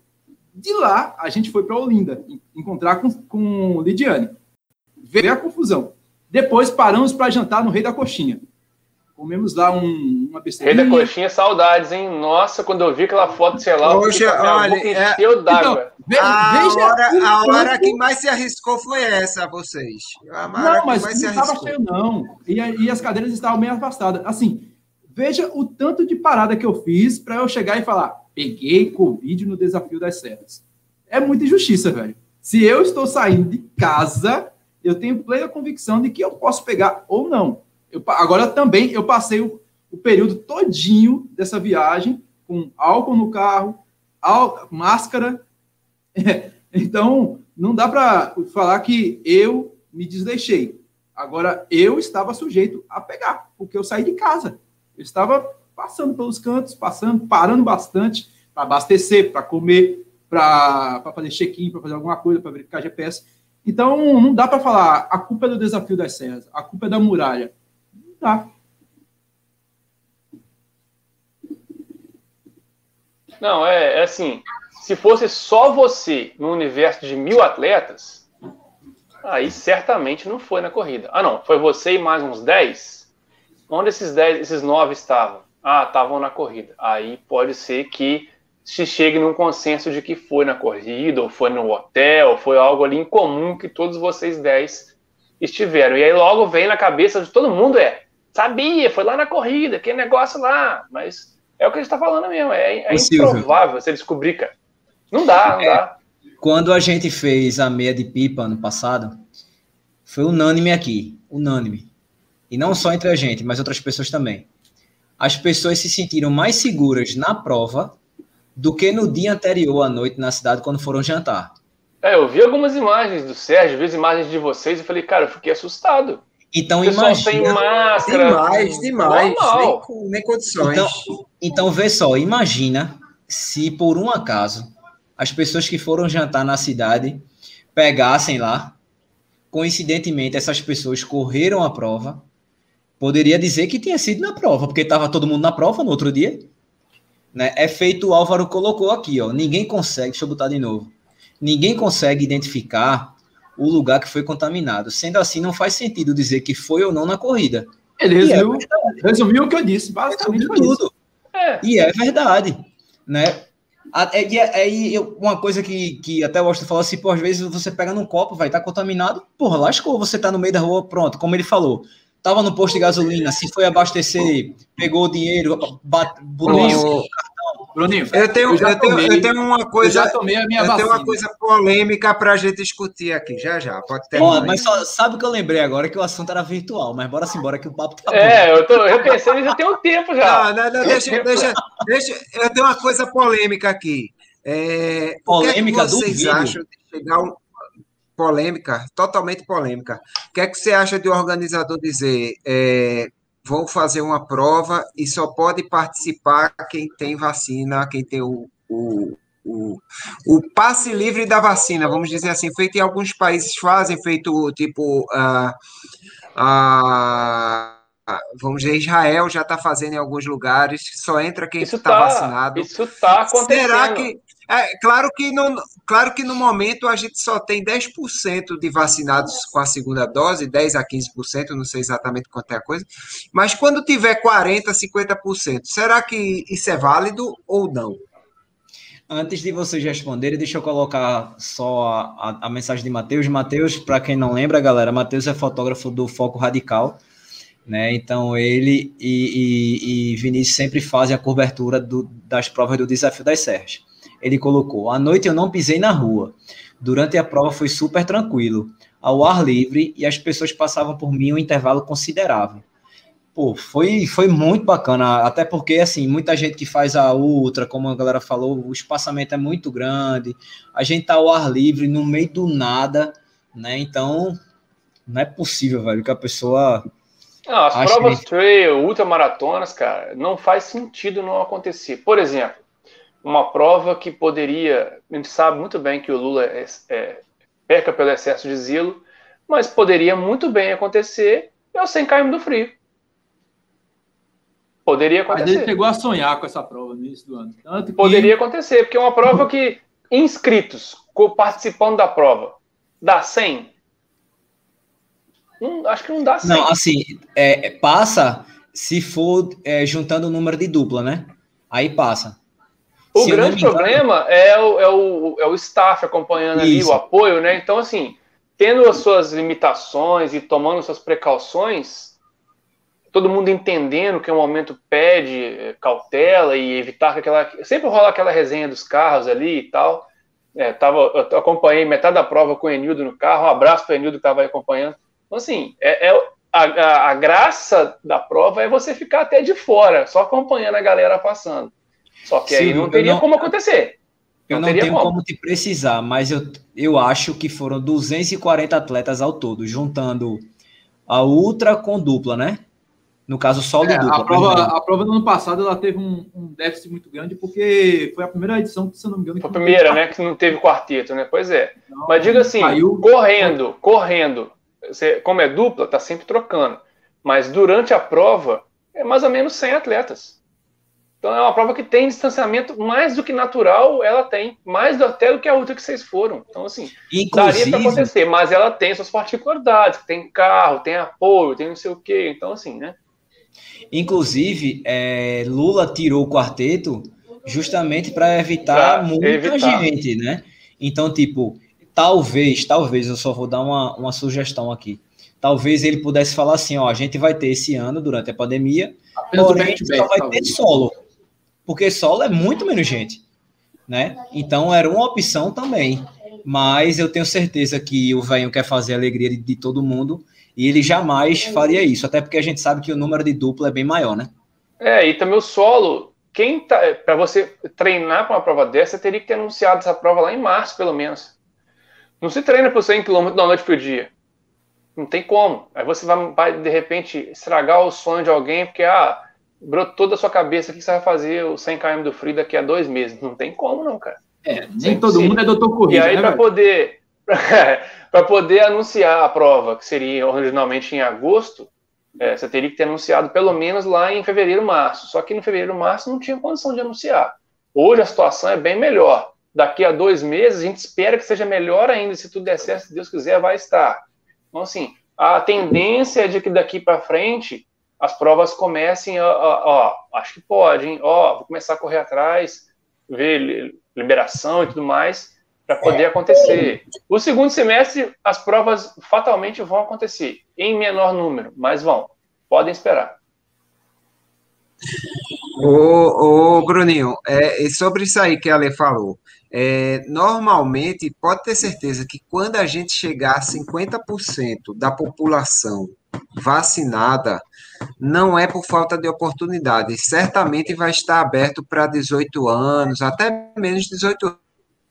[SPEAKER 2] De lá, a gente foi para Olinda en- encontrar com, com Lidiane. Ver a confusão. Depois paramos para jantar no Rei da Coxinha. Comemos lá um, uma
[SPEAKER 3] Rei
[SPEAKER 2] besteirinha.
[SPEAKER 3] da Coxinha, saudades, hein? Nossa, quando eu vi aquela foto, sei lá,
[SPEAKER 4] Poxa, olha,
[SPEAKER 3] boca
[SPEAKER 4] é-
[SPEAKER 3] encheu d'água.
[SPEAKER 2] Ve-
[SPEAKER 4] A
[SPEAKER 2] veja
[SPEAKER 4] hora, a hora que mais se arriscou foi essa, vocês. A
[SPEAKER 2] Não, mas não estava
[SPEAKER 4] arriscou.
[SPEAKER 2] cheio, não. E, e as cadeiras estavam meio afastadas. Assim, veja o tanto de parada que eu fiz para eu chegar e falar: peguei Covid no desafio das serras. É muita injustiça, velho. Se eu estou saindo de casa, eu tenho plena convicção de que eu posso pegar ou não. Eu agora também eu passei o, o período todinho dessa viagem com álcool no carro, ál- máscara. Então, não dá para falar que eu me desleixei. Agora, eu estava sujeito a pegar, porque eu saí de casa. Eu estava passando pelos cantos, passando, parando bastante para abastecer, para comer, para fazer check-in, para fazer alguma coisa, para verificar GPS. Então, não dá para falar a culpa é do desafio das serras, a culpa é da muralha. Não dá.
[SPEAKER 3] Não, é, é assim, se fosse só você no universo de mil atletas, aí certamente não foi na corrida. Ah, não, foi você e mais uns 10? Onde esses 10, esses 9 estavam? Ah, estavam na corrida. Aí pode ser que se chegue num consenso de que foi na corrida, ou foi no hotel, ou foi algo ali em comum que todos vocês 10 estiveram. E aí logo vem na cabeça de todo mundo é, sabia, foi lá na corrida, que negócio lá, mas é o que a gente tá falando mesmo, é, é improvável você descobrir, cara. Não dá, não
[SPEAKER 1] É.
[SPEAKER 3] dá.
[SPEAKER 1] Quando a gente fez a meia de pipa ano passado, foi unânime aqui, unânime. E não só entre a gente, mas outras pessoas também. As pessoas se sentiram mais seguras na prova do que no dia anterior à noite na cidade quando foram jantar.
[SPEAKER 3] É, eu vi algumas imagens do Sérgio, vi as imagens de vocês e falei, cara, eu fiquei assustado.
[SPEAKER 1] Então imagina,
[SPEAKER 3] máscara.
[SPEAKER 4] Demais, demais. Nem,
[SPEAKER 3] Normal.
[SPEAKER 4] nem condições.
[SPEAKER 1] Então- então vê só, imagina se por um acaso as pessoas que foram jantar na cidade pegassem lá, coincidentemente essas pessoas correram a prova, poderia dizer que tinha sido na prova, porque estava todo mundo na prova no outro dia. Né? É feito o Álvaro colocou aqui, ó. Ninguém consegue, deixa eu botar de novo. Ninguém consegue identificar o lugar que foi contaminado. Sendo assim, não faz sentido dizer que foi ou não na corrida.
[SPEAKER 2] Ele resumiu, é resumiu o que eu disse, basicamente
[SPEAKER 1] tudo. É. E é verdade, né? E aí, uma coisa que, que até eu gosto de falar assim, pô, às vezes você pega num copo, vai estar tá contaminado, porra, lascou, você tá no meio da rua, pronto, como ele falou, tava no posto de gasolina, se foi abastecer, pegou o dinheiro, bate,
[SPEAKER 4] botou Bruninho, eu tenho, eu, eu, tenho, eu tenho uma coisa. Eu já
[SPEAKER 2] tomei a minha eu
[SPEAKER 4] vacina. tenho uma coisa polêmica para a gente discutir aqui, já já. Pode ter. Ó,
[SPEAKER 1] mas só, sabe o que eu lembrei agora que o assunto era virtual, mas bora sim, bora que o papo tá
[SPEAKER 3] É, bom. eu, tô, eu pensei já tem um tempo já.
[SPEAKER 4] Não, não, não deixa, deixa, deixa, eu tenho uma coisa polêmica aqui. É, polêmica o que, é que vocês acham de chegar um, polêmica, totalmente polêmica. O que é que você acha de o organizador dizer? É, vão fazer uma prova e só pode participar quem tem vacina, quem tem o, o, o, o passe livre da vacina, vamos dizer assim, feito em alguns países fazem, feito tipo. Uh, uh, vamos dizer, Israel já está fazendo em alguns lugares, só entra quem está tá, vacinado.
[SPEAKER 3] Isso está acontecendo.
[SPEAKER 4] Será que, é, claro, que no, claro que no momento a gente só tem 10% de vacinados com a segunda dose, 10% a 15%, não sei exatamente quanto é a coisa, mas quando tiver 40%, 50%, será que isso é válido ou não?
[SPEAKER 1] Antes de vocês responderem, deixa eu colocar só a, a, a mensagem de Matheus. Matheus, para quem não lembra, galera, Matheus é fotógrafo do Foco Radical, né? Então ele e, e, e Vinícius sempre fazem a cobertura do, das provas do Desafio das Serras. Ele colocou: À noite eu não pisei na rua. Durante a prova foi super tranquilo, ao ar livre e as pessoas passavam por mim um intervalo considerável. Pô, foi, foi muito bacana, até porque, assim, muita gente que faz a ultra, como a galera falou, o espaçamento é muito grande, a gente tá ao ar livre, no meio do nada, né? Então, não é possível, velho, que a pessoa.
[SPEAKER 3] Não, as provas que... trail, ultramaratonas, cara, não faz sentido não acontecer. Por exemplo, uma prova que poderia, a gente sabe muito bem que o Lula é, é, perca pelo excesso de zelo, mas poderia muito bem acontecer é o 100 km do frio. Poderia acontecer. Mas
[SPEAKER 2] ele chegou a sonhar com essa prova no início do ano.
[SPEAKER 3] Que... Poderia acontecer, porque é uma prova que inscritos participando da prova dá 100. Hum, acho que não dá 100.
[SPEAKER 1] Não, assim, é, passa se for é, juntando o número de dupla, né? Aí passa.
[SPEAKER 3] O Se grande problema é o, é, o, é o staff acompanhando Isso. ali, o apoio, né? Então, assim, tendo as suas limitações e tomando suas precauções, todo mundo entendendo que o momento pede cautela e evitar que aquela. Sempre rola aquela resenha dos carros ali e tal. É, tava, eu acompanhei metade da prova com o Enildo no carro. Um abraço para o Enildo que estava acompanhando. Então, assim, é, é a, a, a graça da prova é você ficar até de fora, só acompanhando a galera passando. Só que Sim, aí não teria não, como acontecer.
[SPEAKER 1] Eu não, tenho como. como. te precisar, mas eu, eu acho que foram 240 atletas ao todo, juntando a ultra com dupla, né? No caso, solo é, dupla.
[SPEAKER 2] A prova, a prova do ano passado ela teve um, um, déficit muito grande, porque foi a primeira edição que, se não me engano.
[SPEAKER 3] Foi a primeira, né? Que não teve quarteto, né? Pois é. Não, Mas diga assim, caiu, correndo, foi. correndo. Você, como é dupla, tá sempre trocando. Mas durante a prova, é mais ou menos 100 atletas. Então é uma prova que tem distanciamento mais do que natural, ela tem, mais até do que a outra que vocês foram. Então, assim, Inclusive, daria para acontecer, mas ela tem suas particularidades, tem carro, tem apoio, tem não sei o quê. Então, assim, né?
[SPEAKER 1] Inclusive, é, Lula tirou o quarteto justamente para evitar pra muita evitar. gente, né? Então, tipo, talvez, talvez, eu só vou dar uma, uma sugestão aqui. Talvez ele pudesse falar assim, ó, a gente vai ter esse ano, durante a pandemia, Apenas porém, a gente só vai talvez. ter solo porque solo é muito menos gente, né? Então era uma opção também. Mas eu tenho certeza que o velho quer fazer a alegria de, de, todo mundo e ele jamais faria isso, até porque a gente sabe que o número de dupla é bem maior, né?
[SPEAKER 3] É, e também o solo, quem tá, para você treinar para uma prova dessa, teria que ter anunciado essa prova lá em março, pelo menos. Não se treina por 100 km da noite para o dia. Não tem como. Aí você vai, vai, de repente, estragar o sonho de alguém, porque, ah, brotou da sua cabeça que você vai fazer o 100 km do frio daqui a dois meses. Não tem como, não, cara.
[SPEAKER 2] É, nem todo mundo é doutor corrida.
[SPEAKER 3] E aí, né, para poder, para poder anunciar a prova, que seria originalmente em agosto, é, você teria que ter anunciado pelo menos lá em fevereiro, março. Só que no fevereiro, março não tinha condição de anunciar. Hoje a situação é bem melhor. Daqui a dois meses a gente espera que seja melhor ainda. Se tudo der certo, se Deus quiser, vai estar. Então, assim, a tendência é de que daqui para frente as provas comecem, ó, ó, ó, acho que pode, hein? Ó, vou começar a correr atrás, ver liberação e tudo mais, para poder acontecer. O segundo semestre, as provas fatalmente vão acontecer, em menor número, mas vão. Podem esperar.
[SPEAKER 4] Ô, ô Bruninho, é, sobre isso aí que a Ale falou, é, normalmente, pode ter certeza que quando a gente chegar a 50% da população vacinada, não é por falta de oportunidade. Certamente vai estar aberto para 18 anos, até menos de 18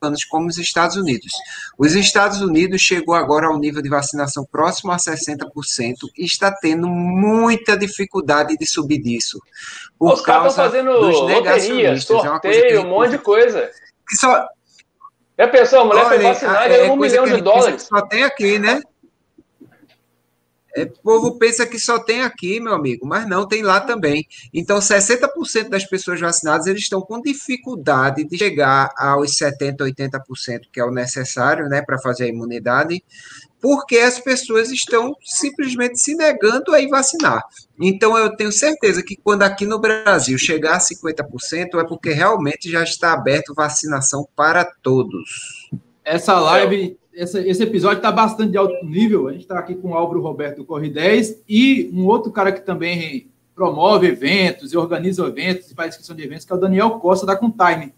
[SPEAKER 4] anos, como os Estados Unidos. Os Estados Unidos chegou agora ao nível de vacinação próximo a 60% e está tendo muita dificuldade de subir disso.
[SPEAKER 3] Por Os caras estão fazendo loteria, sorteio, é um monte de coisa.
[SPEAKER 4] Que só...
[SPEAKER 3] pessoa, a mulher Olha, foi vacinada e é, um milhão de dólares.
[SPEAKER 4] Só tem aqui, né? É, o povo pensa que só tem aqui, meu amigo, mas não, tem lá também. Então, 60% das pessoas vacinadas eles estão com dificuldade de chegar aos 70%, 80%, que é o necessário né, para fazer a imunidade, porque as pessoas estão simplesmente se negando a ir vacinar. Então, eu tenho certeza que quando aqui no Brasil chegar a 50%, é porque realmente já está aberto vacinação para todos.
[SPEAKER 2] Essa live esse, esse episódio está bastante de alto nível. A gente está aqui com o Álvaro Roberto Corre 10 e um outro cara que também promove eventos e organiza eventos e faz inscrição de eventos, que é o Daniel Costa da Contime.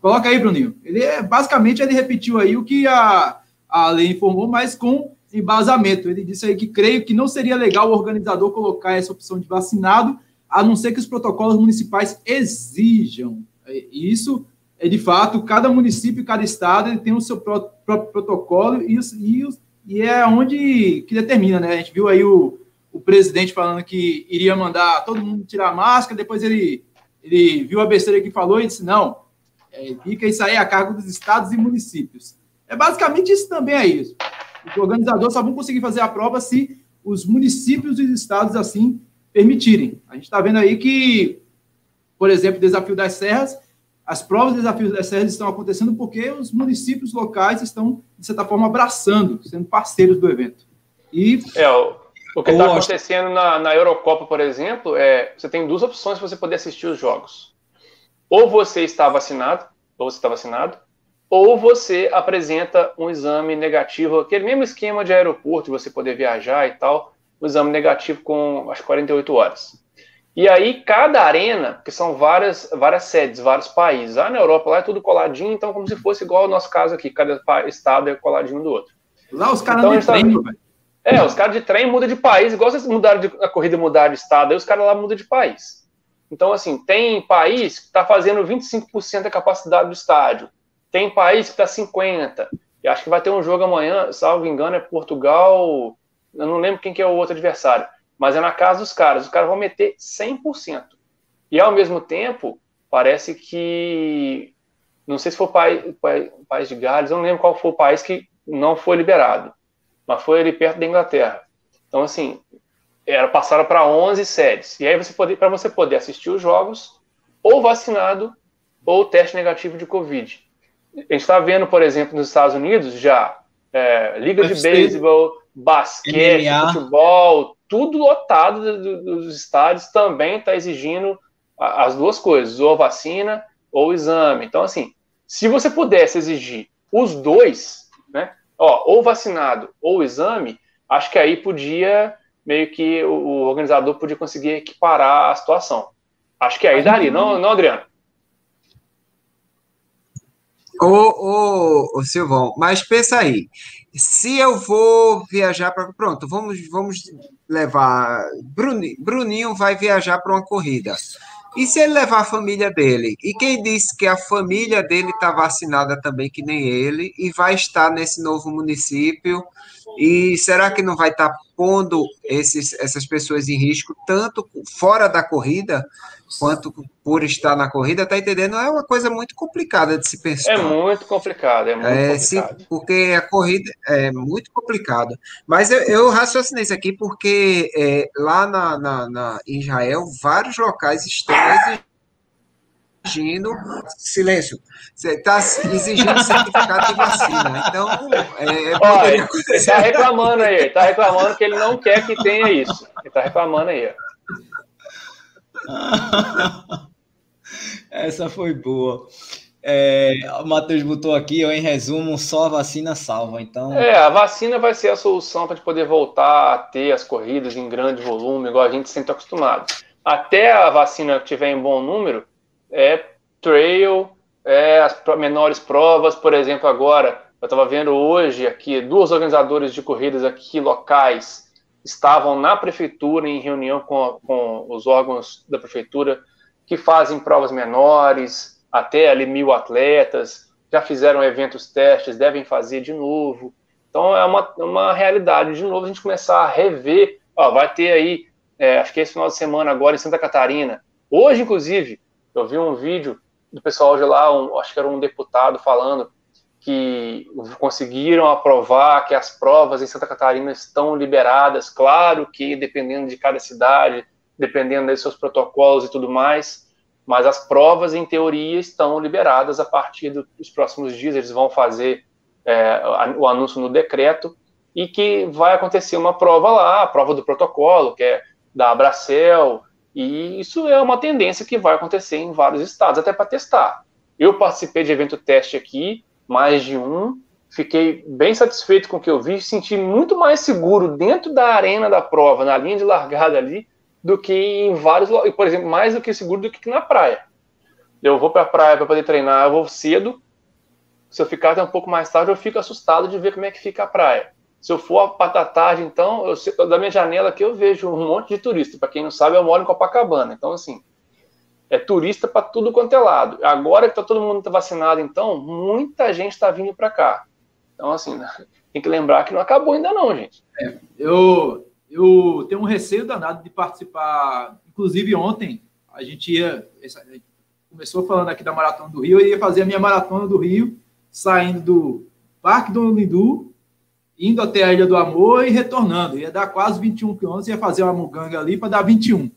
[SPEAKER 2] coloca aí, Bruninho. Ele é basicamente ele repetiu aí o que a, a lei informou, mas com embasamento. Ele disse aí que creio que não seria legal o organizador colocar essa opção de vacinado, a não ser que os protocolos municipais exijam. E isso é de fato, cada município, cada estado, ele tem o seu próprio, próprio protocolo e, e, e, é onde que determina, né? A gente viu aí o, o presidente falando que iria mandar todo mundo tirar a máscara, depois ele, ele viu a besteira que falou e disse, não, é, fica isso aí a cargo dos estados e municípios. É basicamente isso também é isso. Os organizadores só vão conseguir fazer a prova se os municípios e os estados assim permitirem. A gente está vendo aí que, por exemplo, o Desafio das Serras as provas e desafios da SERS estão acontecendo porque os municípios locais estão, de certa forma, abraçando, sendo parceiros do evento.
[SPEAKER 3] E é, o, o que está acontecendo na, na Eurocopa, por exemplo, é você tem duas opções para você poder assistir os jogos. Ou você está vacinado, ou você está vacinado, ou você apresenta um exame negativo, aquele mesmo esquema de aeroporto, de você poder viajar e tal, um exame negativo com as 48 horas. E aí, cada arena, que são várias, várias sedes, vários países. Lá na Europa, lá é tudo coladinho, então como se fosse igual ao nosso caso aqui, cada estado é coladinho do outro.
[SPEAKER 2] Lá os caras então, de trem, tá...
[SPEAKER 3] É, os caras de trem mudam de país, igual vocês mudaram de, a corrida mudar de estado, aí os caras lá mudam de país. Então, assim, tem país que está fazendo 25% da capacidade do estádio. Tem país que está 50%. E acho que vai ter um jogo amanhã, salvo engano, é Portugal. Eu não lembro quem que é o outro adversário mas é na casa dos caras. Os caras vão meter 100%. E ao mesmo tempo, parece que. Não sei se foi o país, país de Gales, eu não lembro qual foi o país que não foi liberado, mas foi ali perto da Inglaterra. Então, assim, era passaram para 11 sedes. E aí, você para você poder assistir os jogos, ou vacinado, ou teste negativo de Covid. A gente está vendo, por exemplo, nos Estados Unidos já é, liga de beisebol, basquete, MMA. futebol, tudo lotado dos estádios também está exigindo as duas coisas, ou vacina ou exame. Então, assim, se você pudesse exigir os dois, né, ó, ou vacinado ou exame, acho que aí podia, meio que o, o organizador podia conseguir equiparar a situação. Acho que aí daria, não, não Adriano?
[SPEAKER 4] Ô, ô, ô, Silvão, mas pensa aí, se eu vou viajar para. Pronto, vamos, vamos levar. Bruninho, vai viajar para uma corrida. E se ele levar a família dele? E quem disse que a família dele está vacinada também, que nem ele, e vai estar nesse novo município? E será que não vai estar tá pondo esses, essas pessoas em risco, tanto fora da corrida, quanto por estar na corrida, tá entendendo? É uma coisa muito complicada de se pensar.
[SPEAKER 3] É muito complicado, é muito é,
[SPEAKER 4] complicado. Se, porque a corrida é muito complicado. Mas eu, eu raciocinei isso aqui porque é, lá na, na, na, Israel, vários locais estão exigindo silêncio. Você está exigindo certificado de vacina. Então,
[SPEAKER 3] é, Olha, ele está reclamando aí, está reclamando que ele não quer que tenha isso. Ele está reclamando aí.
[SPEAKER 1] Essa foi boa. É, o Matheus botou aqui, ó, em resumo, só a vacina salva. Então...
[SPEAKER 3] É, a vacina vai ser a solução para a gente poder voltar a ter as corridas em grande volume, igual a gente sempre está acostumado. Até a vacina tiver em bom número, é trail, é as menores provas, por exemplo, agora, eu estava vendo hoje aqui, duas organizadoras de corridas aqui locais estavam na prefeitura em reunião com, com os órgãos da prefeitura que fazem provas menores, até ali mil atletas, já fizeram eventos testes, devem fazer de novo. Então é uma, uma realidade, de novo, a gente começar a rever. Ó, vai ter aí, é, acho que esse final de semana agora em Santa Catarina. Hoje, inclusive, eu vi um vídeo do pessoal de lá, um, acho que era um deputado falando que conseguiram aprovar que as provas em Santa Catarina estão liberadas. Claro que dependendo de cada cidade, dependendo dos seus protocolos e tudo mais, mas as provas, em teoria, estão liberadas a partir dos próximos dias. Eles vão fazer é, o anúncio no decreto e que vai acontecer uma prova lá, a prova do protocolo, que é da Abracel, e isso é uma tendência que vai acontecer em vários estados, até para testar. Eu participei de evento teste aqui, mais de um, fiquei bem satisfeito com o que eu vi, senti muito mais seguro dentro da arena da prova, na linha de largada ali, do que em vários, por exemplo, mais do que seguro do que na praia. Eu vou para a praia para poder treinar, eu vou cedo. Se eu ficar até um pouco mais tarde, eu fico assustado de ver como é que fica a praia. Se eu for para tarde, então, eu, da minha janela aqui eu vejo um monte de turista. Para quem não sabe, eu moro em Copacabana. Então, assim, é turista para tudo quanto é lado. Agora que está todo mundo vacinado, então, muita gente está vindo para cá. Então, assim, tem que lembrar que não acabou ainda não, gente.
[SPEAKER 2] É, eu, eu tenho um receio danado de participar. Inclusive, ontem, a gente ia. Começou falando aqui da Maratona do Rio, eu ia fazer a minha Maratona do Rio, saindo do Parque do Lindu, indo até a Ilha do Amor e retornando. Ia dar quase 21 quilômetros, ia fazer uma muganga ali para dar 21.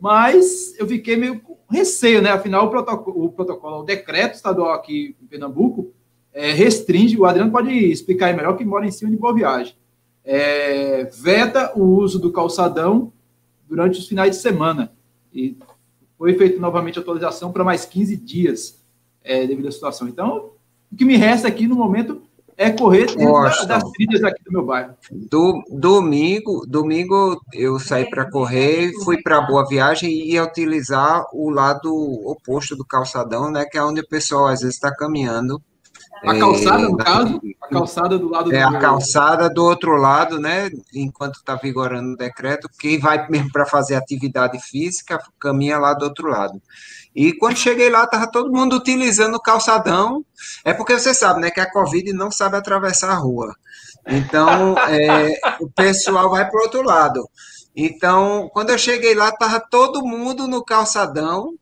[SPEAKER 2] Mas eu fiquei meio com receio, né? Afinal, o protocolo, o, protocolo, o decreto estadual aqui em Pernambuco é, restringe, o Adriano pode explicar aí melhor, que mora em cima de Boa Viagem é, veta o uso do calçadão durante os finais de semana. E foi feita novamente a atualização para mais 15 dias é, devido à situação. Então, o que me resta aqui no momento é correr dentro das trilhas aqui do meu bairro.
[SPEAKER 4] Do, domingo, domingo eu saí para correr, fui para Boa Viagem e ia utilizar o lado oposto do calçadão, né, que é onde o pessoal às vezes está caminhando
[SPEAKER 2] a calçada, no caso? A calçada do lado
[SPEAKER 4] É, do... a calçada do outro lado, né? Enquanto está vigorando o decreto, quem vai mesmo para fazer atividade física caminha lá do outro lado. E quando cheguei lá, estava todo mundo utilizando o calçadão. É porque você sabe, né? Que a Covid não sabe atravessar a rua. Então, é, o pessoal vai para o outro lado. Então, quando eu cheguei lá, estava todo mundo no calçadão,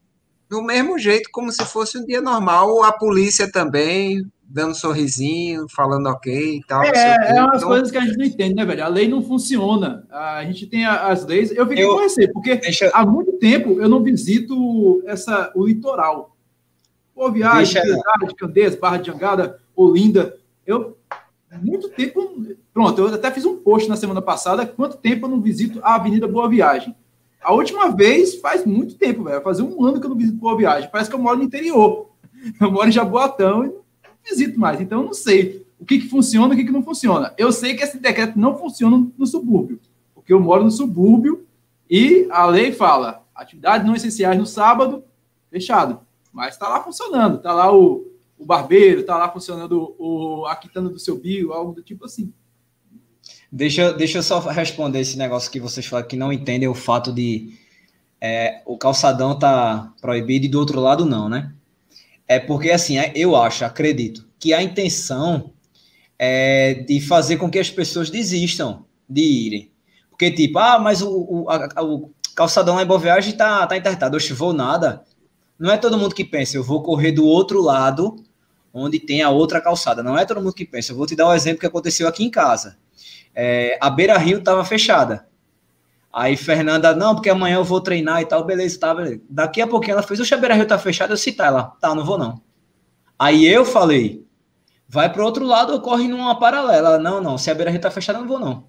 [SPEAKER 4] do mesmo jeito, como se fosse um dia normal. A polícia também, dando um sorrisinho, falando ok e tal.
[SPEAKER 2] É, é umas então... coisas que a gente não entende, né, velho? A lei não funciona. A gente tem as leis. Eu fiquei eu... com receio, porque Deixa... há muito tempo eu não visito essa, o litoral. Pô, viagem, Candeias, Barra de Jangada, Olinda. Eu, muito tempo. Pronto, eu até fiz um post na semana passada. Quanto tempo eu não visito a Avenida Boa Viagem? A última vez faz muito tempo, velho. Faz um ano que eu não visito Boa Viagem. Parece que eu moro no interior. Eu moro em Jaboatão e visito mais. Então, eu não sei o que, que funciona e o que, que não funciona. Eu sei que esse decreto não funciona no subúrbio, porque eu moro no subúrbio e a lei fala atividades não essenciais no sábado, fechado. Mas está lá funcionando. Está lá o, o barbeiro, está lá funcionando o, a quitanda do seu bio, algo do tipo assim.
[SPEAKER 1] Deixa, deixa eu só responder esse negócio que vocês falam que não entendem o fato de é, o calçadão tá proibido e do outro lado não, né? É porque, assim, é, eu acho, acredito, que a intenção é de fazer com que as pessoas desistam de irem. Porque, tipo, ah, mas o, o, a, o calçadão lá em Boa Viagem tá, tá interditado. Eu vou nada. Não é todo mundo que pensa, eu vou correr do outro lado, onde tem a outra calçada. Não é todo mundo que pensa. Eu vou te dar um exemplo que aconteceu aqui em casa. É, a Beira Rio estava fechada. Aí Fernanda, não, porque amanhã eu vou treinar e tal, beleza, tá, beleza. Daqui a pouquinho ela fez, o Beira Rio tá fechado, eu citar ela, tá, não vou não. Aí eu falei, vai para outro lado ou corre numa paralela. Não, não, se a Beira Rio tá fechada, eu não vou não.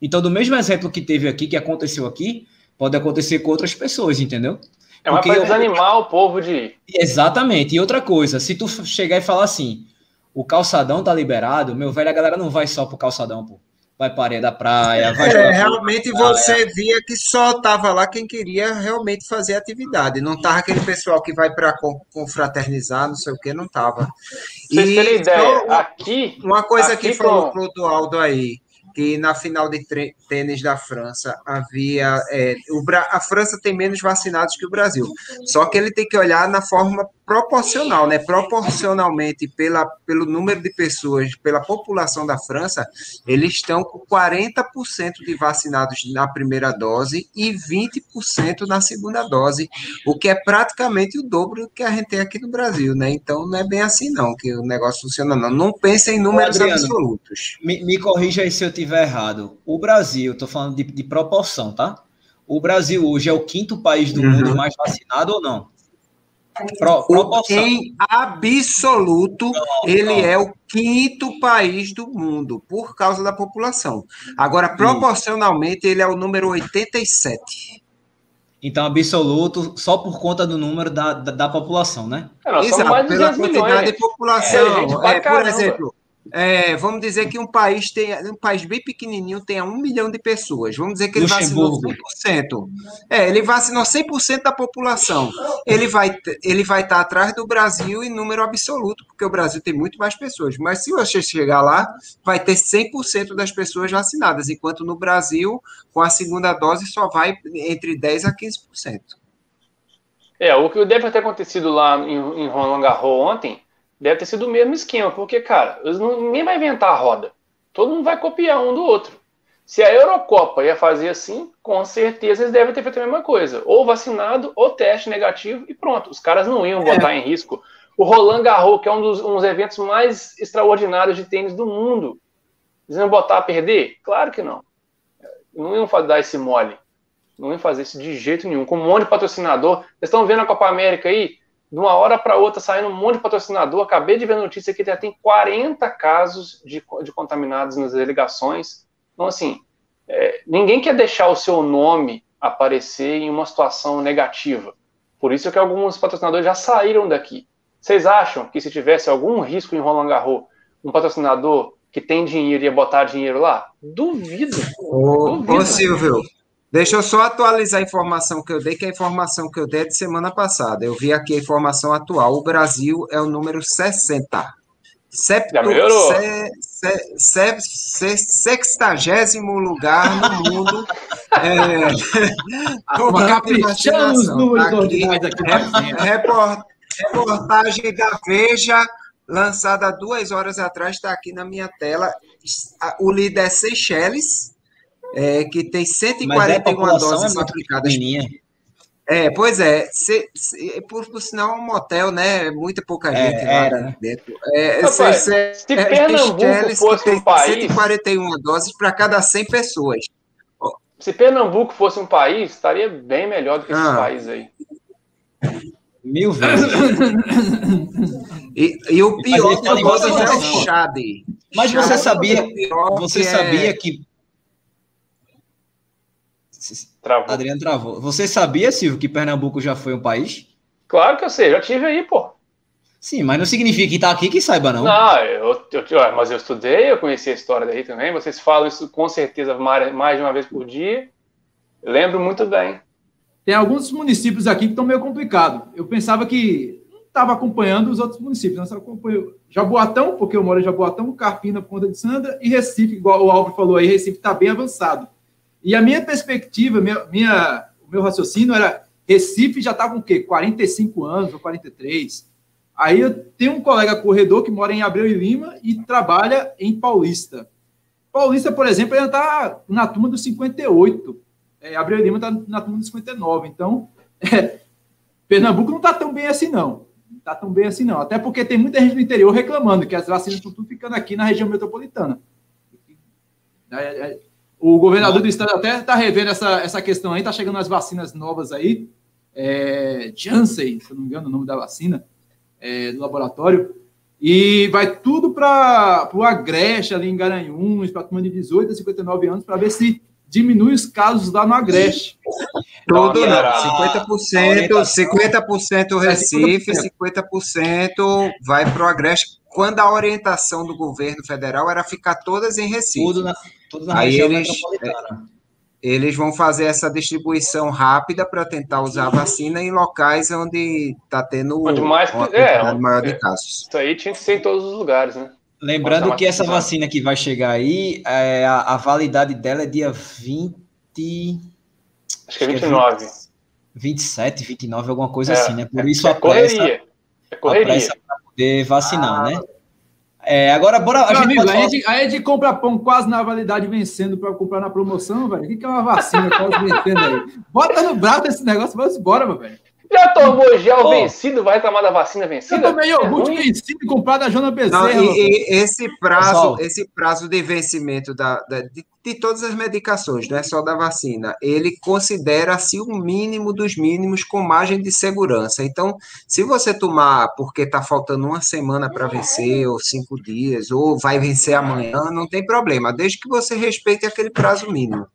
[SPEAKER 1] Então, do mesmo exemplo que teve aqui, que aconteceu aqui, pode acontecer com outras pessoas, entendeu?
[SPEAKER 3] É uma coisa desanimar o povo de.
[SPEAKER 1] Exatamente. E outra coisa, se tu chegar e falar assim, o calçadão tá liberado, meu velho, a galera não vai só pro calçadão, pô. Vai para da praia, vai
[SPEAKER 4] É, realmente você via que só tava lá quem queria realmente fazer atividade. Não tava aquele pessoal que vai para confraternizar, não sei o que, não tava.
[SPEAKER 3] Vocês terem ideia, aqui.
[SPEAKER 4] Uma coisa
[SPEAKER 3] aqui
[SPEAKER 4] que falou com... pro Aldo aí que na final de tênis da França havia. É, o, a França tem menos vacinados que o Brasil. Só que ele tem que olhar na forma proporcional, né? Proporcionalmente pela, pelo número de pessoas, pela população da França, eles estão com 40% de vacinados na primeira dose e 20% na segunda dose, o que é praticamente o dobro do que a gente tem aqui no Brasil, né? Então não é bem assim não que o negócio funciona não. Não pense em números Adriano, absolutos.
[SPEAKER 1] Me, me corrija aí se eu estiver errado. O Brasil, estou falando de, de proporção, tá? O Brasil hoje é o quinto país do uhum. mundo mais vacinado ou não?
[SPEAKER 4] Pro, em absoluto, não, ele não. é o quinto país do mundo, por causa da população. Agora, proporcionalmente, ele é o número 87.
[SPEAKER 1] Então, absoluto, só por conta do número da, da, da população, né?
[SPEAKER 4] É, Exato, pela quantidade milhões. de população. É, é, por exemplo, é, vamos dizer que um país tem um país bem pequenininho tenha um milhão de pessoas. Vamos dizer que ele vacinou 100%. É, ele vacinou 100% da população. Ele vai ele vai estar atrás do Brasil em número absoluto, porque o Brasil tem muito mais pessoas. Mas se você chegar lá, vai ter 100% das pessoas vacinadas, enquanto no Brasil, com a segunda dose, só vai entre 10 a 15%.
[SPEAKER 3] É, o que deve ter acontecido lá em, em Roland Garros ontem deve ter sido o mesmo esquema, porque, cara, não, ninguém vai inventar a roda. Todo mundo vai copiar um do outro. Se a Eurocopa ia fazer assim, com certeza eles devem ter feito a mesma coisa. Ou vacinado, ou teste negativo, e pronto. Os caras não iam botar é. em risco. O Roland Garros, que é um dos um dos eventos mais extraordinários de tênis do mundo, eles iam botar a perder? Claro que não. Não iam dar esse mole. Não iam fazer isso de jeito nenhum. Com um monte de patrocinador. Vocês estão vendo a Copa América aí? De uma hora para outra saindo um monte de patrocinador. Acabei de ver a notícia que já tem 40 casos de, de contaminados nas delegações. Então, assim, é, ninguém quer deixar o seu nome aparecer em uma situação negativa. Por isso é que alguns patrocinadores já saíram daqui. Vocês acham que se tivesse algum risco em Roland Garros, um patrocinador que tem dinheiro ia botar dinheiro lá? Duvido.
[SPEAKER 4] Ô, duvido. ô Silvio, Deixa eu só atualizar a informação que eu dei, que a informação que eu dei é de semana passada. Eu vi aqui a informação atual. O Brasil é o número 60. Septo, se, se, sextagésimo lugar no mundo.
[SPEAKER 2] é, Uma caprichando os números ordinais aqui.
[SPEAKER 4] Report, reportagem da Veja, lançada duas horas atrás, está aqui na minha tela. O líder é Seychelles, é, que tem 141 é doses é fabricadas. É, pois é, se, se, por, por sinal, um motel, né? Muita pouca é, gente lá né? dentro. É,
[SPEAKER 3] Rapaz, se, se é, Pernambuco fosse um país.
[SPEAKER 4] 141 doses para cada 100 pessoas.
[SPEAKER 3] Se Pernambuco fosse um país, estaria bem melhor do que esses ah. países aí.
[SPEAKER 1] Mil vezes.
[SPEAKER 4] e, e, o pior que é o Chade.
[SPEAKER 1] Mas você sabia, você sabia que Travou. Adriano travou. Você sabia, Silvio, que Pernambuco já foi um país?
[SPEAKER 3] Claro que eu sei, já tive aí, pô.
[SPEAKER 1] Sim, mas não significa que tá aqui que saiba, não.
[SPEAKER 3] Não, eu, eu, mas eu estudei, eu conheci a história daí também. Vocês falam isso com certeza mais de uma vez por dia. Eu lembro muito bem.
[SPEAKER 2] Tem alguns municípios aqui que estão meio complicados. Eu pensava que não estava acompanhando os outros municípios, não só acompanho Jaboatão, porque eu moro em Jaboatão, Carpina, Ponta de Sanda, e Recife, igual o Álvaro falou aí, Recife está bem avançado. E a minha perspectiva, minha, minha, o meu raciocínio era: Recife já está com o quê? 45 anos ou 43. Aí eu tenho um colega corredor que mora em Abreu e Lima e trabalha em Paulista. Paulista, por exemplo, ainda está na turma dos 58. É, Abreu Lima está na turma dos 59. Então, é, Pernambuco não está tão bem assim, não. Não está tão bem assim, não. Até porque tem muita gente do interior reclamando que as vacinas estão tudo ficando aqui na região metropolitana. É, é, o governador do estado até está revendo essa, essa questão aí, está chegando as vacinas novas aí. É, Janssen, se eu não me engano, o nome da vacina, é, do laboratório. E vai tudo para o Agreste, ali em Garanhuns, para a turma de 18 a 59 anos, para ver se diminui os casos lá no Agreste.
[SPEAKER 4] Tudo não, 50%, 50% Recife, 50% vai para o Agreste, quando a orientação do governo federal era ficar todas em Recife. Tudo na, tudo na Aí eles, eles vão fazer essa distribuição rápida para tentar usar a vacina em locais onde está tendo
[SPEAKER 3] onde mais, é, maior de é, casos. Isso aí tinha que ser em todos os lugares, né?
[SPEAKER 1] Lembrando que essa vacina que vai chegar aí, é, a, a, validade dela é dia 20.
[SPEAKER 3] Acho que é 29. Que é 20,
[SPEAKER 1] 27, 29, alguma coisa é, assim, né? Por isso é, a pressa. Correria. É correria. para poder vacinar, ah, né? É, agora, bora.
[SPEAKER 2] A, gente amigo, a, gente, a gente compra pão quase na validade vencendo para comprar na promoção, velho. O que, que é uma vacina quase vencendo aí? Bota no braço esse negócio, vamos embora, meu velho.
[SPEAKER 3] Já tomou gel oh. vencido, vai tomar da vacina vencida? Eu
[SPEAKER 2] tomei iogurte é vencido comprado da Jona Bezerra. Não,
[SPEAKER 4] e, e esse prazo, esse prazo de vencimento da, da de, de, todas as medicações, não é só da vacina, ele considera-se o mínimo dos mínimos com margem de segurança. Então, se você tomar porque está faltando uma semana para vencer, ou cinco dias, ou vai vencer amanhã, não tem problema, desde que você respeite aquele prazo mínimo.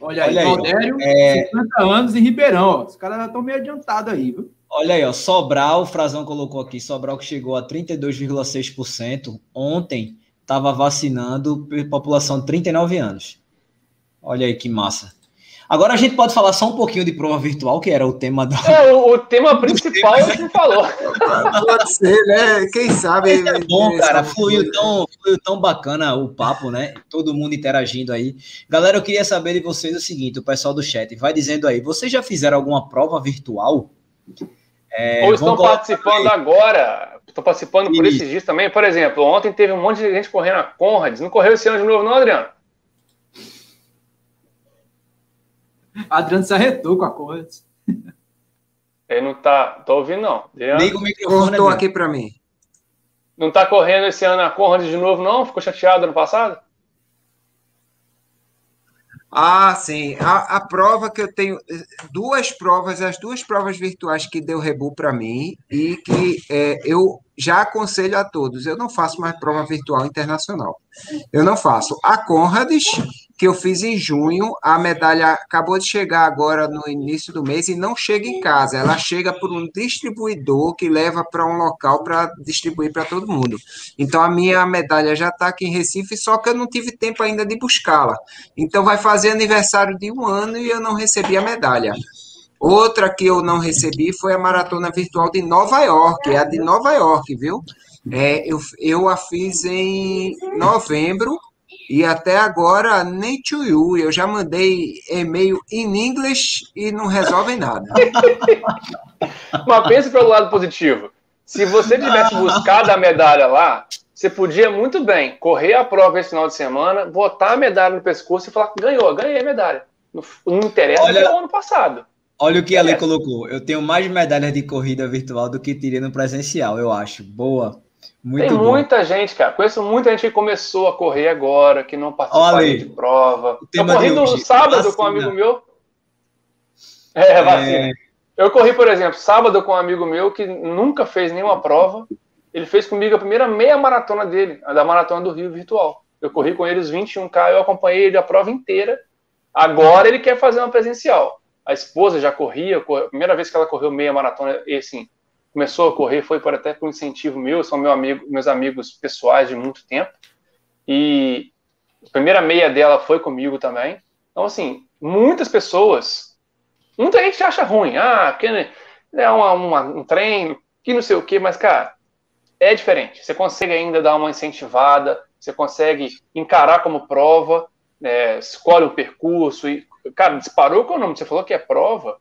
[SPEAKER 2] Olha aí, Valdério, é... 50 anos em Ribeirão. Ó. Os caras estão meio adiantados aí, viu?
[SPEAKER 1] Olha aí, ó, Sobral, o Frazão colocou aqui, Sobral que chegou a 32,6%. Ontem estava vacinando população de 39 anos. Olha aí que massa. Agora a gente pode falar só um pouquinho de prova virtual, que era o tema da.
[SPEAKER 3] É, o, o tema principal a gente falou.
[SPEAKER 4] Pode ser, né? Quem sabe.
[SPEAKER 1] É bom, cara. Fluiu tão, fluiu tão bacana o papo, né? Todo mundo interagindo aí. Galera, eu queria saber de vocês o seguinte: o pessoal do chat vai dizendo aí, vocês já fizeram alguma prova virtual?
[SPEAKER 3] É, Ou estão participando aí. agora? Estão participando por esses dias também. Por exemplo, ontem teve um monte de gente correndo a Conrads. Não correu esse ano de novo, não, Adriano?
[SPEAKER 2] Adriano se arretou com a Conrads.
[SPEAKER 3] Ele não tá. Tô ouvindo, não.
[SPEAKER 4] Liga o microfone. Cortou aqui para mim.
[SPEAKER 3] Não tá correndo esse ano a Conrad de novo, não? Ficou chateado ano passado?
[SPEAKER 4] Ah, sim. A, a, prova que eu tenho, duas provas, as duas provas virtuais que deu rebu para mim e que é, eu já aconselho a todos. Eu não faço mais prova virtual internacional. Eu não faço. A Conrads, que eu fiz em junho, a medalha acabou de chegar agora no início do mês e não chega em casa. Ela chega por um distribuidor que leva para um local para distribuir para todo mundo. Então a minha medalha já está aqui em Recife, só que eu não tive tempo ainda de buscá-la. Então vai fazer aniversário de um ano e eu não recebi a medalha. Outra que eu não recebi foi a maratona virtual de Nova York, é a de Nova York, viu? É, eu, eu a fiz em novembro e até agora nem to you. Eu já mandei e-mail em inglês e não resolvem nada.
[SPEAKER 3] Mas pense pelo lado positivo. Se você tivesse buscado a medalha lá, você podia muito bem correr a prova esse final de semana, botar a medalha no pescoço e falar: ganhou, ganhei a medalha. Não, não interessa Olha... que é o ano passado.
[SPEAKER 1] Olha o que a Lei colocou. Eu tenho mais medalhas de corrida virtual do que teria no presencial, eu acho. Boa.
[SPEAKER 3] Muito Tem bom. muita gente, cara. Conheço muita gente que começou a correr agora, que não participou de prova. Eu corri no sábado vacina. com um amigo meu. É, vacina. É... Eu corri, por exemplo, sábado com um amigo meu que nunca fez nenhuma prova. Ele fez comigo a primeira meia maratona dele, a da maratona do Rio virtual. Eu corri com ele os 21K, eu acompanhei ele a prova inteira. Agora ele quer fazer uma presencial a esposa já corria, a primeira vez que ela correu meia maratona, e assim, começou a correr foi por até por um incentivo meu, são meu amigo, meus amigos pessoais de muito tempo, e a primeira meia dela foi comigo também. Então, assim, muitas pessoas, muita gente acha ruim, ah, porque é uma, uma, um treino, que não sei o que, mas, cara, é diferente. Você consegue ainda dar uma incentivada, você consegue encarar como prova, é, escolhe o percurso e Cara, disparou com o nome. Você falou que é prova.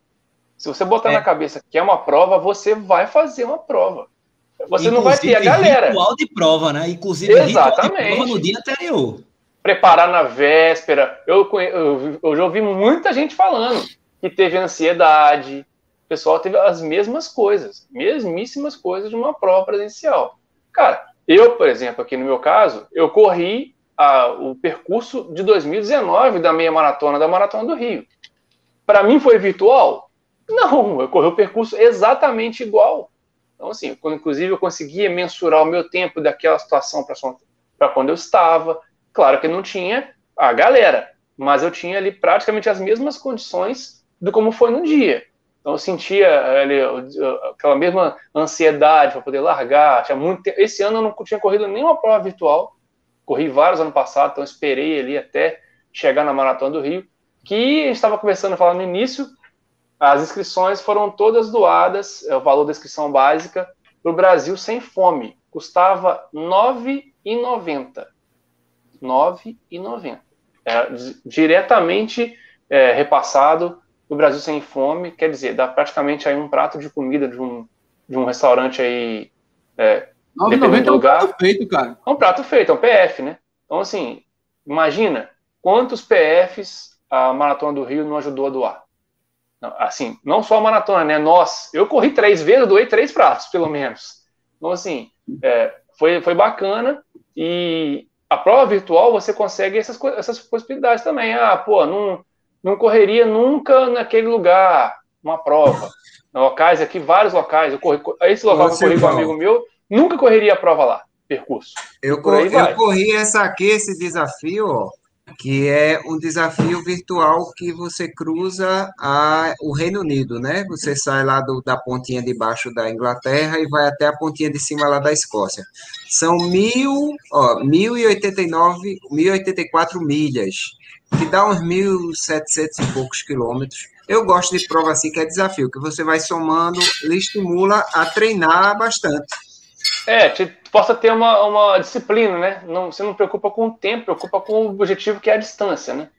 [SPEAKER 3] Se você botar é. na cabeça que é uma prova, você vai fazer uma prova. você não vai ter a galera.
[SPEAKER 1] Ritual de prova, né? Inclusive,
[SPEAKER 3] Exatamente.
[SPEAKER 1] prova no dia anterior.
[SPEAKER 3] Preparar na véspera. Eu, eu, eu já ouvi muita gente falando que teve ansiedade. O pessoal teve as mesmas coisas, mesmíssimas coisas de uma prova presencial. Cara, eu, por exemplo, aqui no meu caso, eu corri a, o percurso de 2019 da meia maratona da Maratona do Rio. Para mim foi virtual? Não, eu corri o percurso exatamente igual. Então, assim, inclusive eu conseguia mensurar o meu tempo daquela situação para quando eu estava. Claro que não tinha a galera, mas eu tinha ali praticamente as mesmas condições do como foi no dia. Então eu sentia ali, aquela mesma ansiedade para poder largar. Tinha muito tempo. Esse ano eu não tinha corrido nenhuma prova virtual. Corri vários ano passado, então esperei ali até chegar na Maratona do Rio. Que estava conversando, falando no início, as inscrições foram todas doadas, é o valor da inscrição básica, para o Brasil Sem Fome. Custava R$ 9,90. R$ 9,90. É, diretamente é, repassado do Brasil Sem Fome, quer dizer, dá praticamente aí um prato de comida de um, de um restaurante aí. É,
[SPEAKER 2] 9,90 é um prato feito, cara.
[SPEAKER 3] É um prato feito, é um PF, né? Então, assim, imagina quantos PFs a Maratona do Rio não ajudou a doar. Assim, não só a maratona, né? Nós, eu corri três vezes, doei três pratos, pelo menos. Então, assim, é, foi, foi bacana. E a prova virtual, você consegue essas, essas possibilidades também. Ah, pô, não, não correria nunca naquele lugar, uma prova. Locais aqui, vários locais. Eu corri, esse local que eu corri com um amigo meu, nunca correria a prova lá, percurso.
[SPEAKER 4] Eu, cor, eu corri essa aqui, esse desafio, ó, que é um desafio virtual que você cruza a, o Reino Unido, né? Você sai lá do, da pontinha de baixo da Inglaterra e vai até a pontinha de cima lá da Escócia. São mil, ó, 1089, 1084 milhas, que dá uns 1.700 e poucos quilômetros. Eu gosto de prova assim, que é desafio, que você vai somando, lhe estimula a treinar bastante.
[SPEAKER 3] É, te, possa ter uma, uma disciplina, né? Não, você não preocupa com o tempo, preocupa com o objetivo que é a distância, né?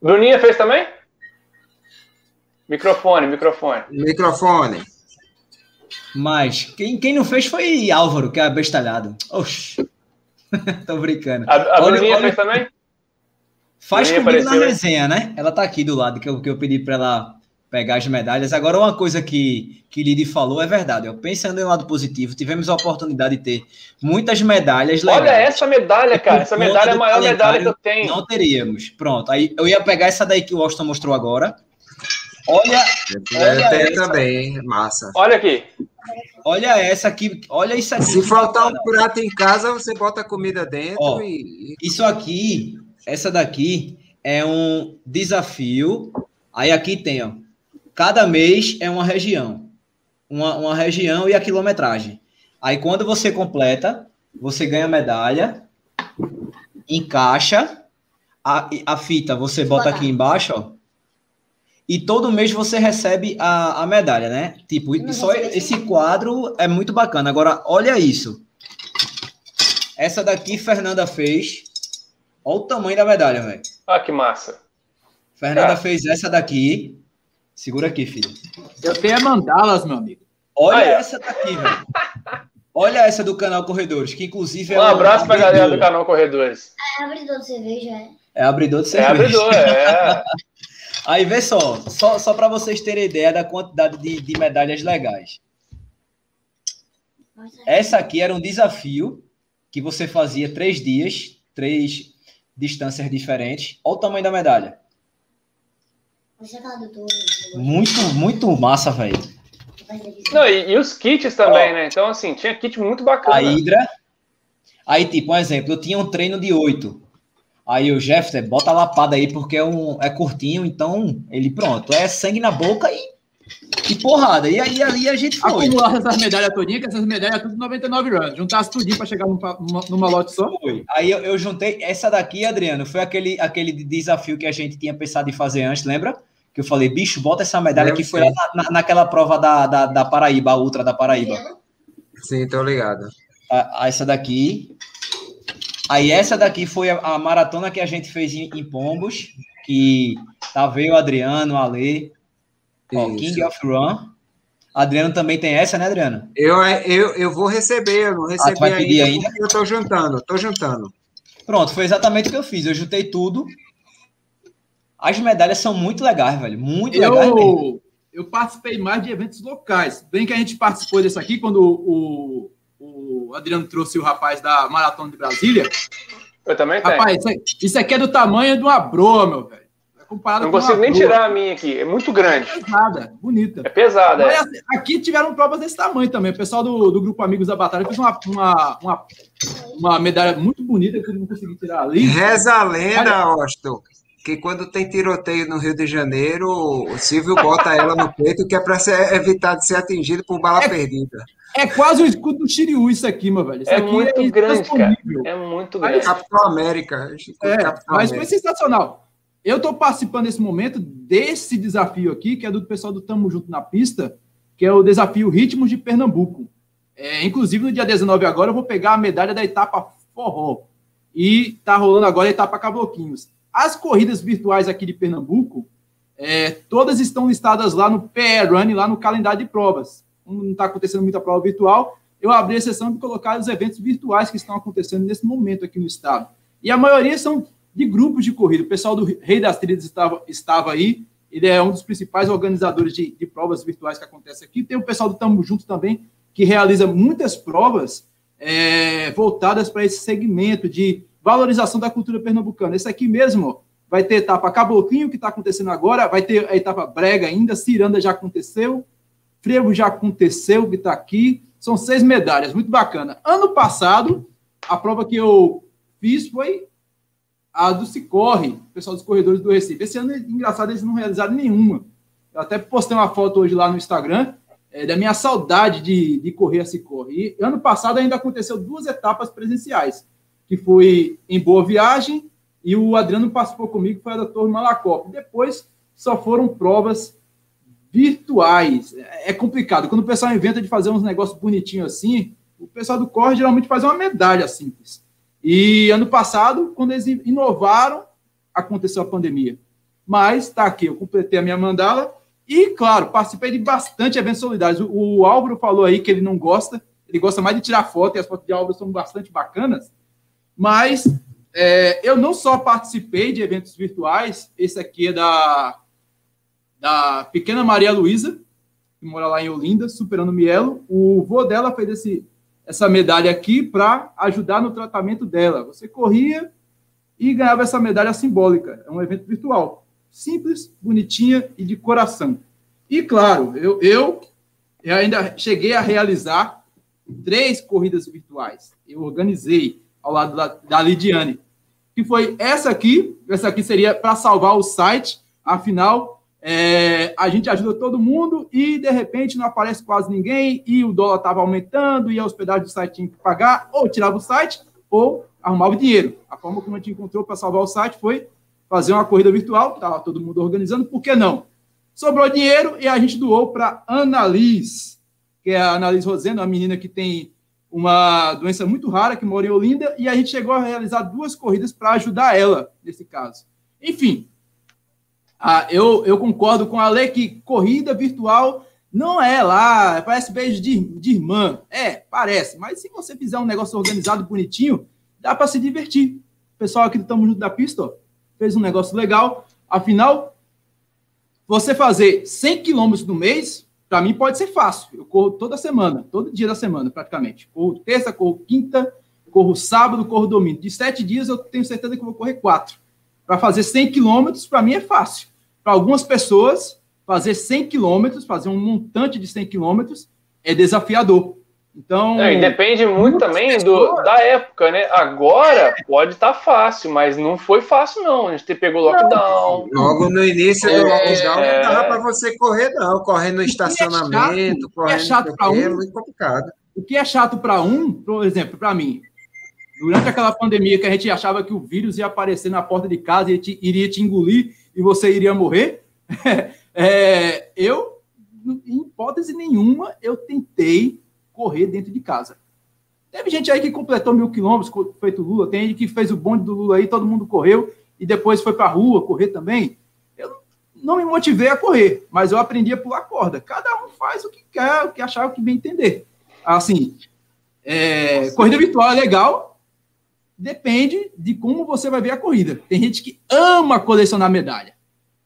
[SPEAKER 3] Bruninha fez também? Microfone, microfone.
[SPEAKER 4] Microfone.
[SPEAKER 1] Mas quem, quem não fez foi Álvaro, que é abestalhado. Oxi. Tô brincando.
[SPEAKER 3] A, a olha, Bruninha olha, fez também?
[SPEAKER 1] Faz Bruninha comigo apareceu, na resenha, né? Ela tá aqui do lado, que eu, que eu pedi para ela pegar as medalhas. Agora, uma coisa que, que Lidi falou é verdade. Eu pensando em um lado positivo, tivemos a oportunidade de ter muitas medalhas
[SPEAKER 3] legais. Olha essa medalha, cara. Essa medalha é a maior medalha que eu tenho.
[SPEAKER 1] Não teríamos. Pronto. Aí eu ia pegar essa daí que o Austin mostrou agora. Olha.
[SPEAKER 4] olha essa. também, massa.
[SPEAKER 3] Olha aqui.
[SPEAKER 1] Olha essa aqui, olha isso aqui.
[SPEAKER 4] Se faltar um prato em casa, você bota a comida dentro Ó, e.
[SPEAKER 1] Isso aqui, essa daqui é um desafio. Aí aqui tem, ó, Cada mês é uma região. Uma, uma região e a quilometragem. Aí quando você completa, você ganha medalha, encaixa, a, a fita você bota aqui embaixo, ó. E todo mês você recebe a, a medalha, né? Tipo, só esse quadro é muito bacana. Agora, olha isso. Essa daqui Fernanda fez. Olha o tamanho da medalha, velho.
[SPEAKER 3] Ah, que massa.
[SPEAKER 1] Fernanda ah. fez essa daqui. Segura aqui, filho.
[SPEAKER 2] Eu tenho a mandalas, meu amigo.
[SPEAKER 1] Olha essa daqui, velho. Olha essa do canal Corredores, que inclusive é
[SPEAKER 3] um abraço um pra galera do canal Corredores.
[SPEAKER 5] É abridor de cerveja, é?
[SPEAKER 1] É abridor de cerveja.
[SPEAKER 3] É abridor, é.
[SPEAKER 1] Aí vê só, só, só para vocês terem ideia da quantidade de, de medalhas legais. Essa aqui era um desafio que você fazia três dias, três distâncias diferentes. Olha o tamanho da medalha. Muito, muito massa, velho.
[SPEAKER 3] Não, e, e, os kits também, né? Então, assim, tinha kit muito bacana.
[SPEAKER 1] A Hydra. Aí, tipo, um exemplo, eu tinha um treino de oito. Aí o Jeff, bota a lapada aí, porque é, um, é curtinho, então ele pronto. É sangue na boca e, e porrada. E aí ali a gente
[SPEAKER 2] foi. Acumular essas medalhas todinhas, que essas medalhas tudo 99 runs. Juntasse tudinho para chegar numa, numa lote só.
[SPEAKER 1] Foi. Aí eu, eu, juntei essa daqui, Adriano, foi aquele, aquele desafio que a gente tinha pensado em fazer antes, lembra? que eu falei, bicho, bota essa medalha que foi lá na, naquela prova da, da, da, Paraíba, a Ultra da Paraíba.
[SPEAKER 4] Sim, tô ligado.
[SPEAKER 1] A, essa daqui. Aí essa daqui foi a, a maratona que a gente fez em, em, Pombos, que tá veio o Adriano, o Ale, ó, King of Run. Adriano também tem essa, né, Adriano?
[SPEAKER 4] Eu, eu, eu vou receber, eu não recebi
[SPEAKER 1] ah, ainda, ainda?
[SPEAKER 4] eu estou juntando, estou juntando.
[SPEAKER 1] Pronto, foi exatamente o que eu fiz. Eu juntei tudo. As medalhas são muito legais, velho. Muito
[SPEAKER 2] eu,
[SPEAKER 1] legais mesmo.
[SPEAKER 2] Eu participei mais de eventos locais. Bem que a gente participou desse aqui quando o, o, o Adriano trouxe o rapaz da Maratona de Brasília.
[SPEAKER 3] Eu também tenho.
[SPEAKER 2] Rapaz, isso aqui é do tamanho de uma broa, meu velho.
[SPEAKER 3] Comparado não consigo nem tirar a minha aqui, é muito grande. É
[SPEAKER 2] pesada, bonita.
[SPEAKER 3] É pesada. Mas, é.
[SPEAKER 2] Aqui tiveram provas desse tamanho também. O pessoal do, do grupo Amigos da Batalha fez uma, uma, uma, uma medalha muito bonita que eu não consegui tirar ali.
[SPEAKER 4] Reza a lenda, Austin, que quando tem tiroteio no Rio de Janeiro, o Silvio bota ela no peito, que é para evitar de ser atingido por bala é, perdida.
[SPEAKER 2] É quase o escudo do Shiryu isso aqui, meu velho. Isso
[SPEAKER 3] é muito é grande, cara. É muito grande.
[SPEAKER 4] Capitão América.
[SPEAKER 2] É, Capitão mas América. foi sensacional. Eu estou participando nesse momento desse desafio aqui, que é do pessoal do Tamo Junto na Pista, que é o desafio Ritmos de Pernambuco. É, inclusive, no dia 19 agora, eu vou pegar a medalha da etapa forró. E tá rolando agora a etapa Cabloquinhos. As corridas virtuais aqui de Pernambuco, é, todas estão listadas lá no PR Run, lá no calendário de provas. Como não está acontecendo muita prova virtual, eu abri a sessão de colocar os eventos virtuais que estão acontecendo nesse momento aqui no estado. E a maioria são de grupos de corrida. O pessoal do Rei das Trilhas estava, estava aí, ele é um dos principais organizadores de, de provas virtuais que acontece aqui. Tem o pessoal do Tamo Junto também, que realiza muitas provas é, voltadas para esse segmento de valorização da cultura pernambucana. Esse aqui mesmo vai ter etapa Caboclinho, que está acontecendo agora, vai ter a etapa Brega ainda, Ciranda já aconteceu, Frevo já aconteceu, que está aqui. São seis medalhas, muito bacana. Ano passado, a prova que eu fiz foi a do Cicorre, o pessoal dos corredores do Recife. Esse ano, engraçado, eles não realizaram nenhuma. Eu até postei uma foto hoje lá no Instagram é, da minha saudade de, de correr a Cicorre. E ano passado ainda aconteceu duas etapas presenciais, que foi em Boa Viagem e o Adriano participou comigo, foi a da Torre Malacopa. Depois só foram provas virtuais. É, complicado. Quando o pessoal inventa de fazer uns negócios bonitinhos assim, o pessoal do corre geralmente faz uma medalha simples. E ano passado, quando eles inovaram, aconteceu a pandemia. Mas está aqui, eu completei a minha mandala e, claro, participei de bastante eventos solidários. O, Álvaro falou aí que ele não gosta, ele gosta mais de tirar foto e as fotos de Álvaro são bastante bacanas. Mas é, eu não só participei de eventos virtuais, esse aqui é da, da pequena Maria Luísa, que mora lá em Olinda, superando o Mielo. O vô dela fez esse essa medalha aqui para ajudar no tratamento dela. Você corria e ganhava essa medalha simbólica. É um evento virtual. Simples, bonitinha e de coração. E, claro, eu, eu, ainda cheguei a realizar três corridas virtuais. Eu organizei ao lado da, da Lidiane. Que foi essa aqui. Essa aqui seria para salvar o site. Afinal, é, a gente ajuda todo mundo e, de repente, não aparece quase ninguém e o dólar estava aumentando e a hospedagem do site tinha que pagar, ou tirava o site, ou arrumava o dinheiro. A forma como a gente encontrou para salvar o site foi fazer uma corrida virtual, estava todo mundo organizando, por que não? Sobrou dinheiro e a gente doou para Annalise, que é a Annalise Rosendo, uma menina que tem uma doença muito rara, que mora em Olinda, e a gente chegou a realizar duas corridas para ajudar ela, nesse caso. Enfim, ah, eu, eu concordo com a lei que corrida virtual não é lá, parece beijo de, de irmã. É, parece, mas se você fizer um negócio organizado, bonitinho, dá para se divertir. O pessoal aqui do Tamo Junto da Pista ó, fez um negócio legal. Afinal, você fazer 100 quilômetros no mês, para mim pode ser fácil. Eu corro toda semana, todo dia da semana, praticamente. Corro terça, corro quinta, corro sábado, corro domingo. De sete dias, eu tenho certeza que vou correr quatro. Para fazer 100 quilômetros, para mim é fácil. Para algumas pessoas, fazer 100 quilômetros, fazer um montante de 100 quilômetros, é desafiador. Então.
[SPEAKER 3] É, e depende muito também pessoas... do, da época, né? Agora pode estar tá fácil, mas não foi fácil, não. A gente pegou lockdown.
[SPEAKER 4] Logo no início do é, lockdown é... não dava para você correr, não. Correr no estacionamento, correr é chato para um, é muito complicado.
[SPEAKER 2] O que é chato para um, por exemplo, para mim, durante aquela pandemia que a gente achava que o vírus ia aparecer na porta de casa e te, iria te engolir e você iria morrer, é, eu, em hipótese nenhuma, eu tentei correr dentro de casa. Teve gente aí que completou mil quilômetros, feito Lula, tem gente que fez o bonde do Lula aí, todo mundo correu e depois foi para a rua correr também. Eu não me motivei a correr, mas eu aprendi a pular corda. Cada um faz o que quer, o que achar, o que bem entender. Assim, é, corrida virtual é legal, depende de como você vai ver a corrida. Tem gente que ama colecionar medalha,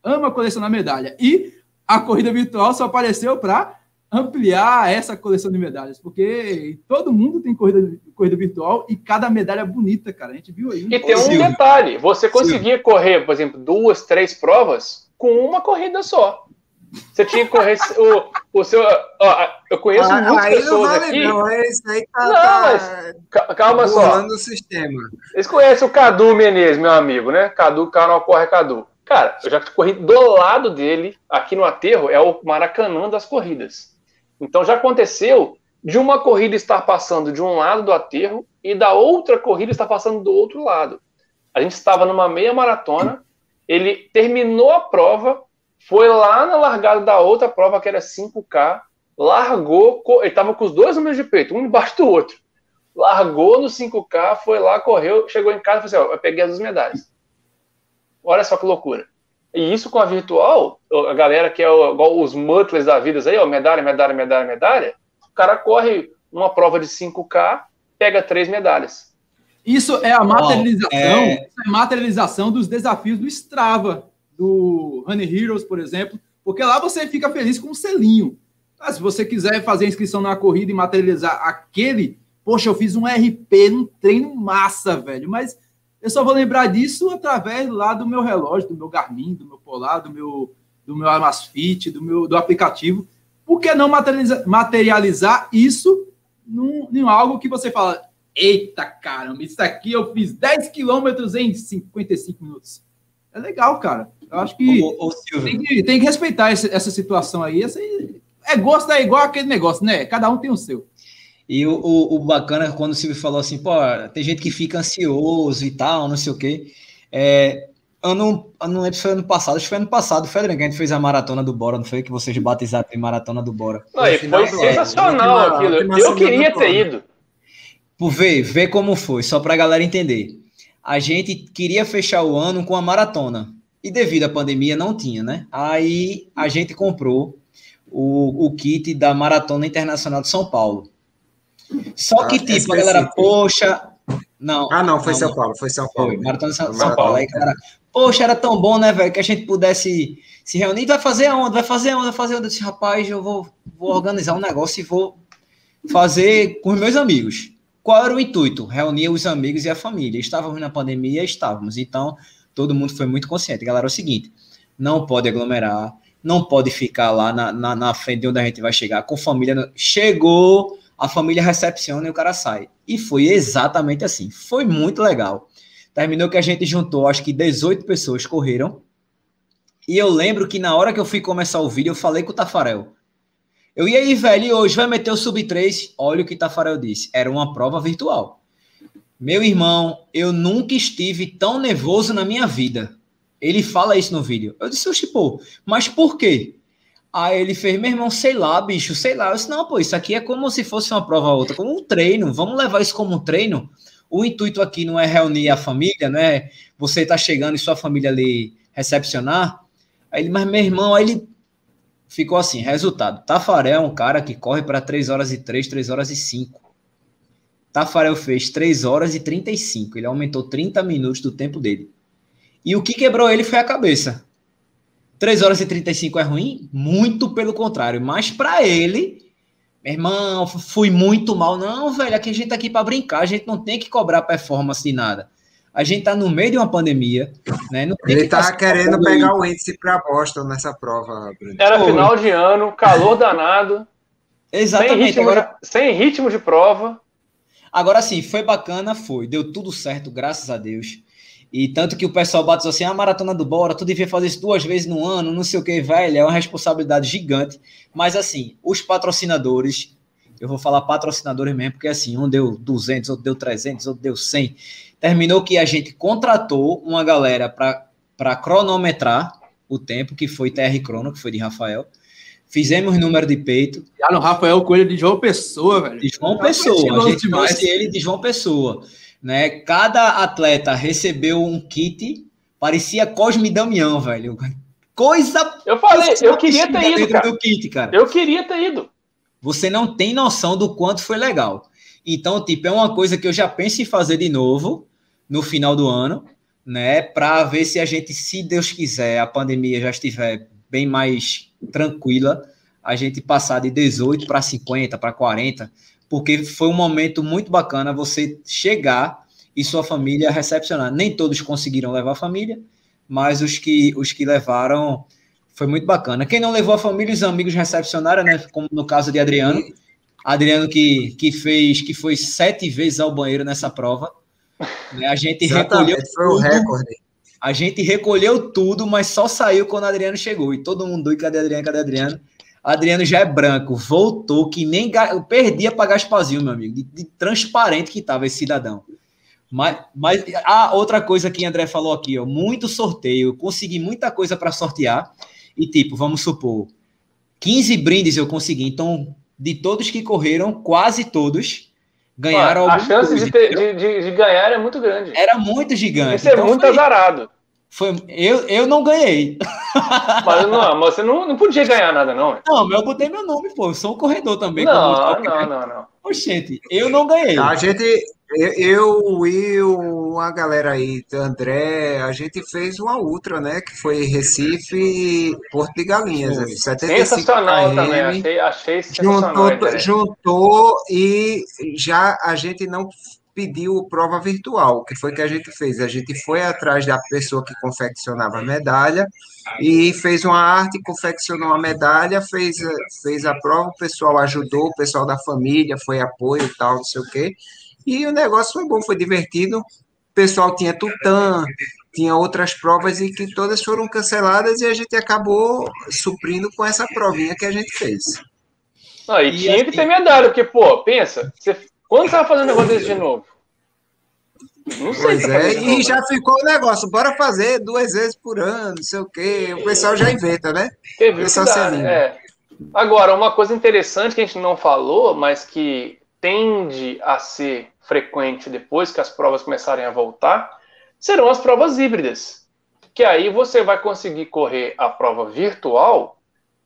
[SPEAKER 2] ama colecionar medalha, e a corrida virtual só apareceu para ampliar essa coleção de medalhas, porque todo mundo tem corrida, corrida virtual e cada medalha é bonita, cara. A gente viu aí.
[SPEAKER 3] E tem um detalhe: você conseguia Silvio. correr, por exemplo, duas, três provas com uma corrida só. Você tinha que correr o, o seu. Ó, eu conheço ah, muitas pessoas vale aqui. Não, isso aí tá, não, tá mas, calma só.
[SPEAKER 4] O sistema.
[SPEAKER 3] Eles conhecem o Cadu Menezes, meu amigo, né? Cadu, canal Corre Cadu. Cara, eu já corri do lado dele, aqui no aterro, é o Maracanã das corridas. Então já aconteceu de uma corrida estar passando de um lado do aterro e da outra corrida estar passando do outro lado. A gente estava numa meia maratona, ele terminou a prova, foi lá na largada da outra prova, que era 5K, largou, ele estava com os dois números de peito, um embaixo do outro. Largou no 5K, foi lá, correu, chegou em casa e falou assim: ó, eu peguei as duas medalhas. Olha só que loucura. E isso com a virtual, a galera que é igual os mutlers da vida aí, ó, medalha, medalha, medalha, medalha, o cara corre uma prova de 5K, pega três medalhas.
[SPEAKER 2] Isso é a materialização, oh, é... é a materialização dos desafios do Strava, do Honey Heroes, por exemplo, porque lá você fica feliz com um selinho. Ah, se você quiser fazer inscrição na corrida e materializar aquele, poxa, eu fiz um RP num treino massa, velho, mas eu só vou lembrar disso através lá do meu relógio, do meu Garmin, do meu Polar, do meu, do meu Amazfit, do meu do aplicativo. Por que não materializar, materializar isso num, num algo que você fala, eita caramba, isso aqui eu fiz 10 quilômetros em 55 minutos. É legal, cara. Eu acho que, ô, ô, tem, que tem que respeitar essa, essa situação aí. Essa, é gosto, é igual aquele negócio, né? Cada um tem o seu.
[SPEAKER 1] E o, o, o, bacana é quando o Silvio falou assim, pô, tem gente que fica ansioso e tal, não sei o quê. É, ano, não lembro se foi ano passado, acho que foi ano passado, foi, que a gente fez a maratona do Bora, não foi que vocês batizaram em maratona do Bora.
[SPEAKER 3] Não, foi, foi sensacional é, aquilo. Eu queria ter ido.
[SPEAKER 1] Por ver, ver como foi, só para a galera entender. A gente queria fechar o ano com a maratona. E devido à pandemia não tinha, né? Aí a gente comprou o, o kit da Maratona Internacional de São Paulo. Só que, ah, tipo, a galera, poxa. Não.
[SPEAKER 4] Ah, não, foi não, São Paulo, foi São Paulo. Foi,
[SPEAKER 1] Maratona de São, São Paulo. Aí, cara, poxa, era tão bom, né, velho, que a gente pudesse se reunir. Vai fazer aonde? Vai fazer aonde? Vai fazer onde? Eu disse, rapaz, eu vou, vou organizar um negócio e vou fazer com os meus amigos. Qual era o intuito? Reunir os amigos e a família. Estávamos na pandemia, estávamos. Então, todo mundo foi muito consciente. Galera, é o seguinte: não pode aglomerar, não pode ficar lá na, na, na frente de onde a gente vai chegar com família. Chegou, a família recepciona e o cara sai. E foi exatamente assim. Foi muito legal. Terminou que a gente juntou, acho que 18 pessoas correram. E eu lembro que na hora que eu fui começar o vídeo, eu falei com o Tafarel. Eu ia aí, velho, e hoje vai meter o sub 3. Olha o que Tafarel disse. Era uma prova virtual. Meu irmão, eu nunca estive tão nervoso na minha vida. Ele fala isso no vídeo. Eu disse, oxe, pô, mas por quê? Aí ele fez, meu irmão, sei lá, bicho, sei lá. Eu disse, não, pô, isso aqui é como se fosse uma prova outra, como um treino. Vamos levar isso como um treino. O intuito aqui não é reunir a família, não é você tá chegando e sua família ali recepcionar. Aí ele, mas meu irmão, aí ele ficou assim, resultado. Tafarel é um cara que corre para 3 horas e 3, 3 horas e 5. Tafarel fez 3 horas e 35. Ele aumentou 30 minutos do tempo dele. E o que quebrou ele foi a cabeça. 3 horas e 35 é ruim? Muito pelo contrário. Mas para ele, meu irmão, fui muito mal. Não, velho, aqui a gente tá aqui para brincar. A gente não tem que cobrar performance de nada. A gente tá no meio de uma pandemia, né?
[SPEAKER 4] ele tá querendo pegar o índice para Boston nessa prova,
[SPEAKER 3] Bruno. Era Pô. final de ano, calor danado.
[SPEAKER 1] Exatamente.
[SPEAKER 3] Sem ritmo, agora... sem ritmo de prova.
[SPEAKER 1] Agora sim, foi bacana, foi. Deu tudo certo, graças a Deus. E tanto que o pessoal bate assim, a ah, maratona do Bora, tu devia fazer isso duas vezes no ano, não sei o que, velho, é uma responsabilidade gigante. Mas assim, os patrocinadores, eu vou falar patrocinadores mesmo, porque assim, um deu 200, outro deu 300, outro deu 100. Terminou que a gente contratou uma galera para cronometrar o tempo, que foi TR Crono, que foi de Rafael. Fizemos número de peito.
[SPEAKER 2] Já no Rafael Coelho de João Pessoa, velho.
[SPEAKER 1] De João Pessoa. A gente trouxe ele de João Pessoa né? Cada atleta recebeu um kit, parecia Cosme Damião, velho. coisa.
[SPEAKER 3] Eu falei, eu queria ter ido, cara.
[SPEAKER 1] Do kit, cara.
[SPEAKER 3] Eu queria ter ido.
[SPEAKER 1] Você não tem noção do quanto foi legal. Então, tipo, é uma coisa que eu já penso em fazer de novo no final do ano, né? Para ver se a gente, se Deus quiser, a pandemia já estiver bem mais tranquila, a gente passar de 18 para 50, para 40, porque foi um momento muito bacana você chegar e sua família recepcionar. Nem todos conseguiram levar a família, mas os que, os que levaram foi muito bacana. Quem não levou a família, os amigos recepcionaram, né? Como no caso de Adriano. Adriano que, que fez, que foi sete vezes ao banheiro nessa prova. Né? A gente Exatamente, recolheu. Foi o recorde. A gente recolheu tudo, mas só saiu quando Adriano chegou. E todo mundo, cadê Adriano? Cadê Adriano? Adriano já é branco, voltou, que nem eu perdia para Gasparzinho, meu amigo, de, de, transparente que estava esse cidadão. Mas, mas a outra coisa que André falou aqui, ó, muito sorteio, eu consegui muita coisa para sortear, e tipo, vamos supor, 15 brindes eu consegui, então, de todos que correram, quase todos ganharam
[SPEAKER 3] A chance coisa, de, ter, de, de, de, ganhar é muito grande.
[SPEAKER 1] Era muito gigante.
[SPEAKER 3] Isso é então, muito foi, azarado.
[SPEAKER 1] Foi, eu, eu não ganhei.
[SPEAKER 3] Mas, não, mas você não, não podia ganhar nada, não.
[SPEAKER 1] Não, mas eu botei meu nome, pô. Eu sou um corredor também.
[SPEAKER 3] Não, não, não, não.
[SPEAKER 1] Oxente, eu não ganhei.
[SPEAKER 4] A gente, eu, o Will, a galera aí, André, a gente fez uma ultra, né? Que foi Recife, Porto de Galinhas.
[SPEAKER 3] 75 sensacional km, também, achei, achei sensacional.
[SPEAKER 4] Juntou, juntou e já a gente não pediu prova virtual, que foi que a gente fez. A gente foi atrás da pessoa que confeccionava a medalha e fez uma arte, confeccionou a medalha, fez, fez a prova, o pessoal ajudou, o pessoal da família foi apoio e tal, não sei o quê. E o negócio foi bom, foi divertido. O pessoal tinha tutã, tinha outras provas e que todas foram canceladas e a gente acabou suprindo com essa provinha que a gente fez.
[SPEAKER 3] Não, e, e tinha que ter medalha, porque, pô, pensa, você, quando você vai fazendo negócio desse de novo?
[SPEAKER 4] Não sei. Pois é, e já ficou o negócio, bora fazer duas vezes por ano, não sei o quê. O pessoal já inventa, né?
[SPEAKER 3] Teve pessoal dá, é. Agora, uma coisa interessante que a gente não falou, mas que tende a ser frequente depois que as provas começarem a voltar, serão as provas híbridas. Que aí você vai conseguir correr a prova virtual,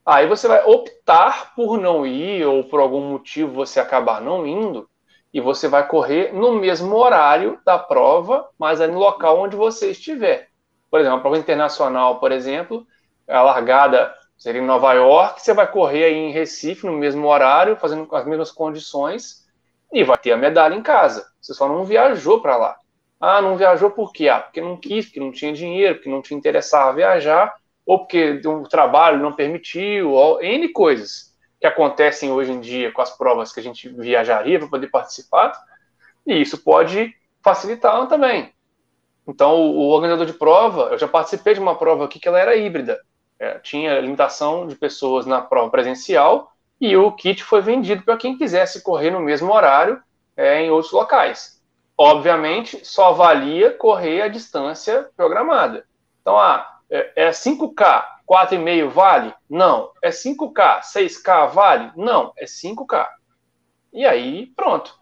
[SPEAKER 3] aí você vai optar por não ir, ou por algum motivo você acabar não indo, e você vai correr no mesmo horário da prova, mas é no local onde você estiver. Por exemplo, a prova internacional, por exemplo, a largada seria em Nova York, você vai correr aí em Recife no mesmo horário, fazendo as mesmas condições, e vai ter a medalha em casa. Você só não viajou para lá. Ah, não viajou por quê? Ah, porque não quis, porque não tinha dinheiro, porque não te interessava viajar, ou porque o trabalho não permitiu, ou N coisas que acontecem hoje em dia com as provas que a gente viajaria para poder participar, e isso pode facilitar também. Então, o, organizador de prova, eu já participei de uma prova aqui que ela era híbrida. É, tinha limitação de pessoas na prova presencial e o kit foi vendido para quem quisesse correr no mesmo horário é, em outros locais. Obviamente, só valia correr a distância programada. Então, ah, é, é 5K, 4,5 vale? Não. É 5K, 6K vale? Não, é 5K. E aí, pronto.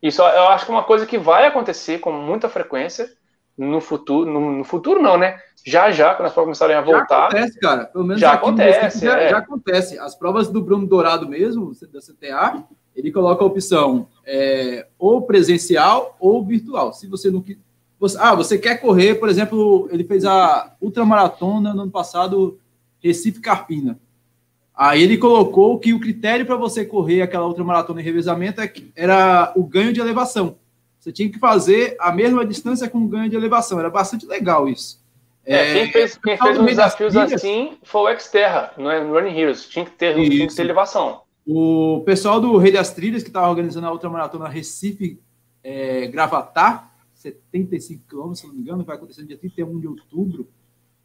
[SPEAKER 3] Isso eu acho que é uma coisa que vai acontecer com muita frequência no futuro. No, no futuro, não, né? Já já, quando as provas começarem a voltar.
[SPEAKER 2] Já acontece, cara. Pelo menos
[SPEAKER 3] já acontece.
[SPEAKER 2] Já, é. já, acontece. As provas do Bruno Dourado mesmo, da CTA, ele coloca a opção é, ou presencial ou virtual. Se você não você, ah, você quer correr, por exemplo, ele fez a ultramaratona no ano passado, Recife Carpina. Aí ele colocou que o critério para você correr aquela ultramaratona em revezamento é era o ganho de elevação. Você tinha que fazer a mesma distância com ganho de elevação. Era bastante legal isso.
[SPEAKER 3] É, quem fez, quem fez uns desafios assim foi o Xterra, no Running Heroes. Tinha que ter, tinha que ter elevação.
[SPEAKER 2] O pessoal do Rei das Trilhas, que estava organizando a ultramaratona Recife é, Gravatar, 75 quilômetros, se não me engano, vai acontecer no dia 31 de outubro.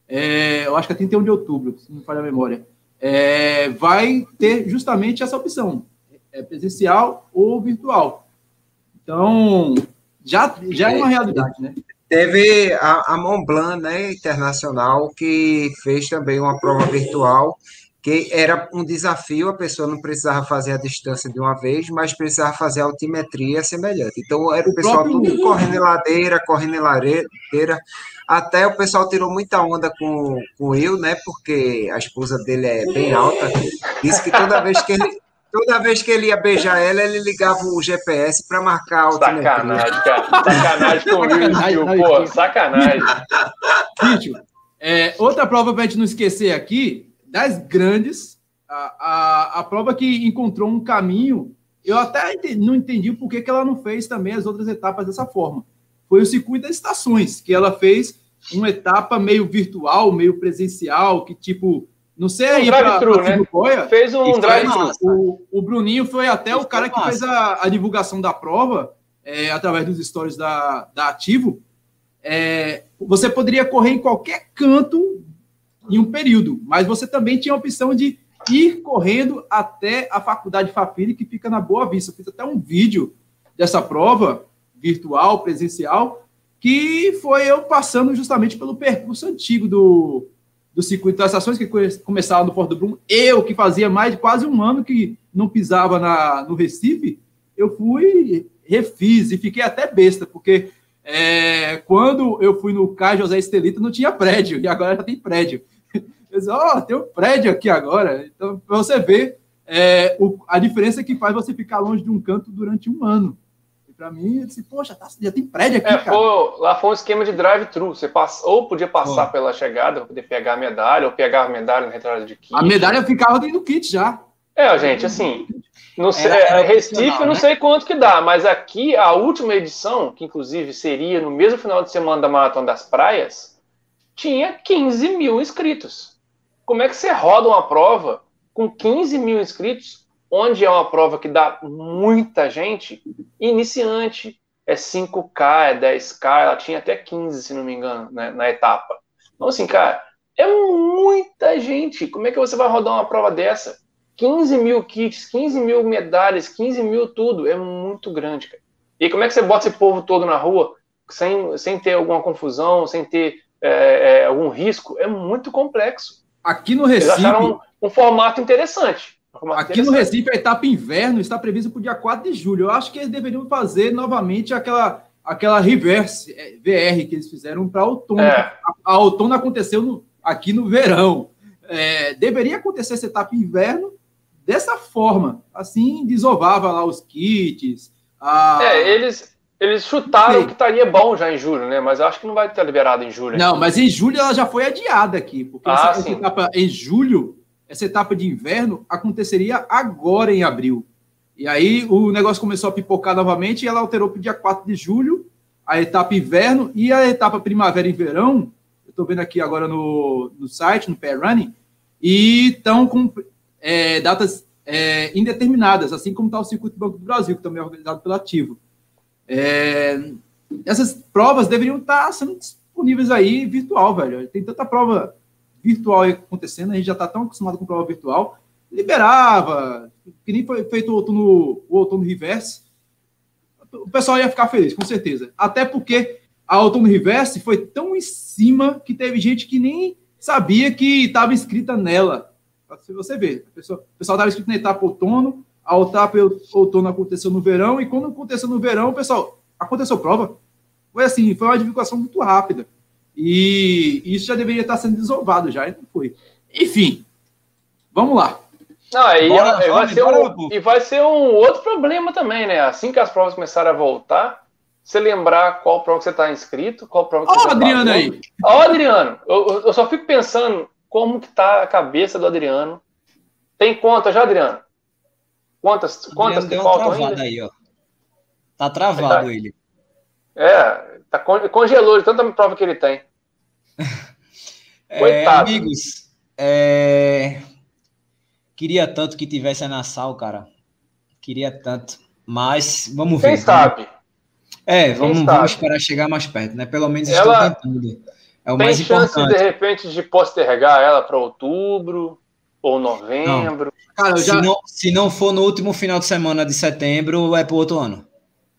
[SPEAKER 2] É, eu acho que é 31 de outubro, se não me falha a memória. É, vai ter justamente essa opção, é presencial ou virtual. Então, já, já é uma realidade, né?
[SPEAKER 4] Teve a, a Mont Blanc, né, internacional, que fez também uma prova virtual, que era um desafio, a pessoa não precisava fazer a distância de uma vez, mas precisava fazer a altimetria semelhante. Então, era o pessoal tudo correndo em ladeira, correndo em ladeira, até o pessoal tirou muita onda com, com eu, né, porque a esposa dele é bem alta, disse que toda vez que ele... Toda vez que ele ia beijar ela, ele ligava o GPS para marcar altimetria.
[SPEAKER 3] Sacanagem, cara. Sacanagem comigo, pô. Sacanagem.
[SPEAKER 2] Vídeo. É, outra prova para a gente não esquecer aqui das grandes, a, a, a prova que encontrou um caminho, eu até não entendi por que, que ela não fez também as outras etapas dessa forma. Foi o circuito das estações, que ela fez uma etapa meio virtual, meio presencial, que tipo, não sei aí um
[SPEAKER 3] para né? Boia, fez um drive
[SPEAKER 2] o, o Bruninho foi até Isso o cara que fez a, a, divulgação da prova, é, através dos stories da, da Ativo. É, você poderia correr em qualquer canto em um período, mas você também tinha a opção de ir correndo até a faculdade Fafiri, que fica na Boa Vista. Eu fiz até um vídeo dessa prova virtual, presencial, que foi eu passando justamente pelo percurso antigo do, do circuito das estações, que começava no Porto do Brum. Eu, que fazia mais de quase um ano que não pisava na, no Recife, eu fui, refiz e fiquei até besta, porque é, quando eu fui no Cais José Estelita não tinha prédio, e agora já tem prédio. Eu disse, ó, oh, tem um prédio aqui agora. Então, para você ver é, o, a diferença que faz você ficar longe de um canto durante um ano. Para mim, eu disse, poxa, tá, já tem prédio aqui,
[SPEAKER 3] é. Foi, lá foi um esquema de drive-thru. Você passa, ou podia passar oh. pela chegada, poder pegar a medalha, ou pegar a medalha na entrada de kit.
[SPEAKER 2] A medalha ficava dentro do kit já.
[SPEAKER 3] É, gente, assim, não sei, era, era Recife, eu não né? sei quanto que dá, mas aqui a última edição, que inclusive seria no mesmo final de semana da Maratona das Praias, tinha 15 mil inscritos. Como é que você roda uma prova com 15 mil inscritos, onde é uma prova que dá muita gente, iniciante, é 5K, é 10K, ela tinha até 15, se não me engano, né, na etapa. Então, assim, cara, é muita gente. Como é que você vai rodar uma prova dessa? 15 mil kits, 15 mil medalhas, 15 mil tudo, é muito grande, cara. E como é que você bota esse povo todo na rua sem, sem ter alguma confusão, sem ter é, é, algum risco? É muito complexo.
[SPEAKER 2] Aqui no Recife. Eles acharam
[SPEAKER 3] um, um formato interessante.
[SPEAKER 2] Aqui no Recife, a etapa inverno está prevista para o dia 4 de julho. Eu acho que eles deveriam fazer novamente aquela, aquela reverse é, VR que eles fizeram para outono. É. A, a, outono aconteceu no, aqui no verão. É, deveria acontecer essa etapa inverno dessa forma. Assim, desovava lá os kits.
[SPEAKER 3] A... É, eles, eles chutaram Sim. que estaria bom já em julho, né? Mas eu acho que não vai estar liberado em julho.
[SPEAKER 2] Não, mas em julho ela já foi adiada aqui. Porque ah, essa, essa etapa em julho, essa etapa de inverno, aconteceria agora em abril. E aí o negócio começou a pipocar novamente e ela alterou para o dia 4 de julho, a etapa inverno e a etapa primavera e verão. Eu estou vendo aqui agora no, no site, no Pair Running, e estão com é, datas é, indeterminadas, assim como está o Circuito Banco do Brasil, que também é organizado pelo Ativo. É, essas provas deveriam estar sendo disponíveis aí virtual, velho. Tem tanta prova virtual acontecendo, a gente já está tão acostumado com prova virtual. Liberava, que nem foi feito o outono, o outono reverse. O pessoal ia ficar feliz, com certeza. Até porque a outono reverse foi tão em cima que teve gente que nem sabia que estava inscrita nela. Se você ver, o pessoal estava inscrito na etapa outono, a etapa outono aconteceu no verão, e quando aconteceu no verão, pessoal, aconteceu prova. Foi assim, foi uma divulgação muito rápida. E isso já deveria estar sendo desovado já, e não foi. Enfim, vamos lá.
[SPEAKER 3] Não, aí bora, vai, vai ser um, e vai ser um outro problema também, né? Assim que as provas começarem a voltar, você lembrar qual prova que você está inscrito, qual prova que
[SPEAKER 2] Ó, você Ó, Adriano aí.
[SPEAKER 3] Ó, Adriano, eu, eu só fico pensando como que tá a cabeça do Adriano. Tem conta já, Adriano? Quantas, quantas que faltam ainda? Aí, ó.
[SPEAKER 1] Tá travado tá. ele.
[SPEAKER 3] É, tá congelou de tanta prova que ele tem.
[SPEAKER 1] é, amigos, é... queria tanto que tivesse a Nassau, cara. Queria tanto. Mas vamos
[SPEAKER 3] Quem
[SPEAKER 1] ver.
[SPEAKER 3] Quem sabe?
[SPEAKER 1] É, vamos, vamos esperar chegar mais perto, né? Pelo menos ela estou tentando. É o
[SPEAKER 3] tem
[SPEAKER 1] mais
[SPEAKER 3] chance, de repente, de postergar ela para outubro ou novembro?
[SPEAKER 1] Cara, já... se, não, se não for no último final de semana de setembro, é para outro ano.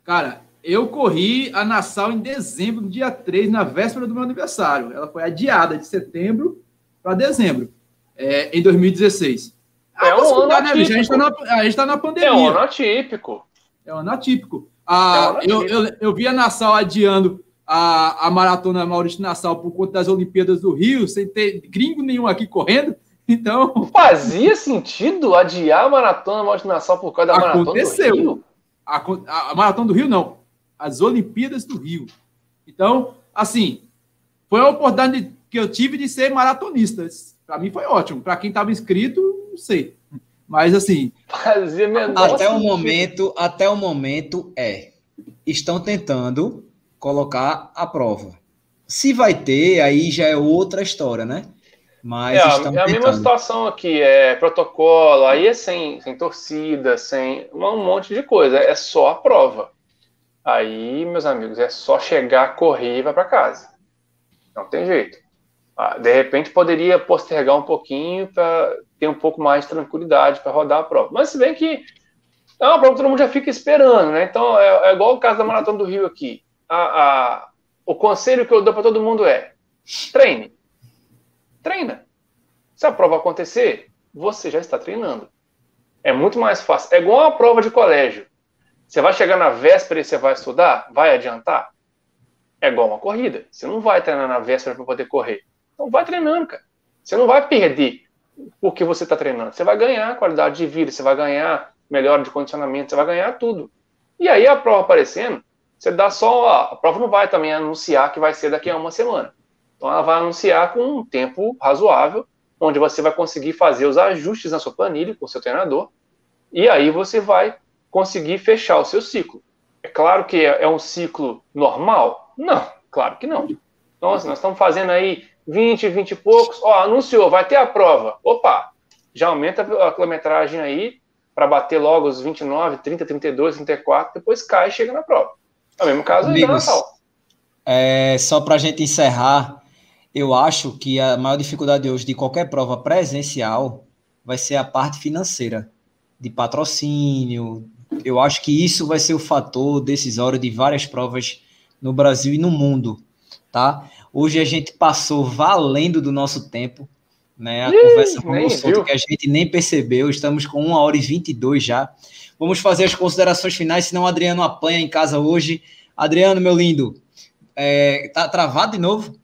[SPEAKER 2] Cara, eu corri a Nassau em dezembro, no dia 3, na véspera do meu aniversário. Ela foi adiada de setembro para dezembro. é, em 2016.
[SPEAKER 3] É um ano
[SPEAKER 2] né, bicho? A gente, tá na,
[SPEAKER 3] atípico.
[SPEAKER 2] a gente tá na pandemia.
[SPEAKER 3] É um ano atípico.
[SPEAKER 2] É um ano atípico. Ah,
[SPEAKER 3] É um
[SPEAKER 2] eu, eu, eu vi a Nassau adiando a, a maratona Maurício Nassau por conta das Olimpíadas do Rio, sem ter gringo nenhum aqui correndo. Então,
[SPEAKER 3] Fazia sentido adiar a maratona Morte Nassau por causa da maratona
[SPEAKER 2] Aconteceu.
[SPEAKER 3] do Rio?
[SPEAKER 2] a, a, a maratona do Rio, não. As Olimpíadas do Rio. Então, assim, foi uma oportunidade que eu tive de ser maratonista. Para mim foi ótimo. Para quem estava inscrito, não sei. Mas, assim,
[SPEAKER 1] Até o momento, até o momento é. Estão tentando colocar a prova. Se vai ter, aí já é outra história, né? Mas
[SPEAKER 3] É,
[SPEAKER 1] estão
[SPEAKER 3] é a mesma situação aqui, é protocolo, aí é sem, sem torcida, sem um monte de coisa, é só a prova. Aí, meus amigos, é só chegar, correr e vai para casa. Não tem jeito. Ah, De repente poderia postergar um pouquinho para ter um pouco mais de tranquilidade para rodar a prova. Mas se bem que é uma prova que todo mundo já fica esperando, né? Então é, é igual o caso da Maratona do Rio aqui. A, a- o conselho que eu dou para todo mundo é: treine. Treina. Se a prova acontecer, você já está treinando. É muito mais fácil. É igual uma prova de colégio. Você vai chegar na véspera e você vai estudar? Vai adiantar? É igual uma corrida. Você não vai treinar na véspera para poder correr. Então vai treinando, cara. Você não vai perder porque você está treinando. Você vai ganhar qualidade de vida, você vai ganhar melhora de condicionamento, você vai ganhar tudo. E aí a prova aparecendo, você dá só. A prova não vai também anunciar que vai ser daqui a uma semana. Então ela vai anunciar com um tempo razoável, onde você vai conseguir fazer os ajustes na sua planilha com o seu treinador, e aí você vai conseguir fechar o seu ciclo. É claro que é é um ciclo normal? Não, claro que não. Então, assim, nós estamos fazendo aí 20, 20 e poucos. Ó, anunciou, vai ter a prova. Opa, já aumenta a quilometragem aí para bater logo os 29, 30, 32, 34, depois cai e chega na prova. É o mesmo caso aí
[SPEAKER 1] Amigos. É, só para a gente encerrar, eu acho que a maior dificuldade hoje de qualquer prova presencial vai ser a parte financeira, de patrocínio. Eu acho que isso vai ser o fator decisório de várias provas no Brasil e no mundo, tá? Hoje a gente passou valendo do nosso tempo, né? A
[SPEAKER 3] Ih,
[SPEAKER 1] conversa rolou solta que a gente nem percebeu. Estamos com 1 hora e 22 já. Vamos fazer as considerações finais, senão o Adriano apanha em casa hoje. Adriano, meu lindo, é, tá travado de novo?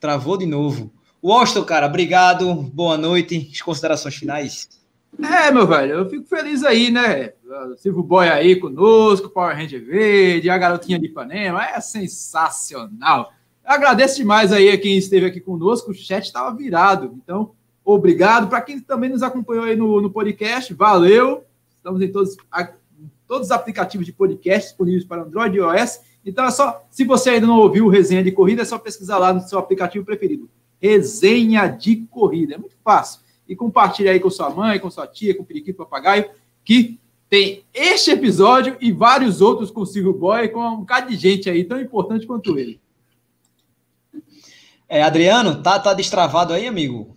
[SPEAKER 1] Travou de novo. Washington, cara, obrigado. Boa noite. As considerações finais.
[SPEAKER 2] É, meu velho, eu fico feliz aí, né? O Silvio Boy aí conosco, Power Ranger Verde, a garotinha de Ipanema, é sensacional. Eu agradeço demais aí a quem esteve aqui conosco, o chat estava virado, então, obrigado. Para quem também nos acompanhou aí no, no podcast, valeu. Estamos em todos, a- todos os aplicativos de podcast disponíveis para Android e iOS. Então é só, se você ainda não ouviu o Resenha de Corrida, é só pesquisar lá no seu aplicativo preferido. Resenha de Corrida, é muito fácil e compartilha aí com sua mãe, com sua tia, com o periquito papagaio, que tem este episódio e vários outros com o Silvio Boy, com um bocado de gente aí tão importante quanto ele.
[SPEAKER 1] É, Adriano, tá, tá destravado aí, amigo?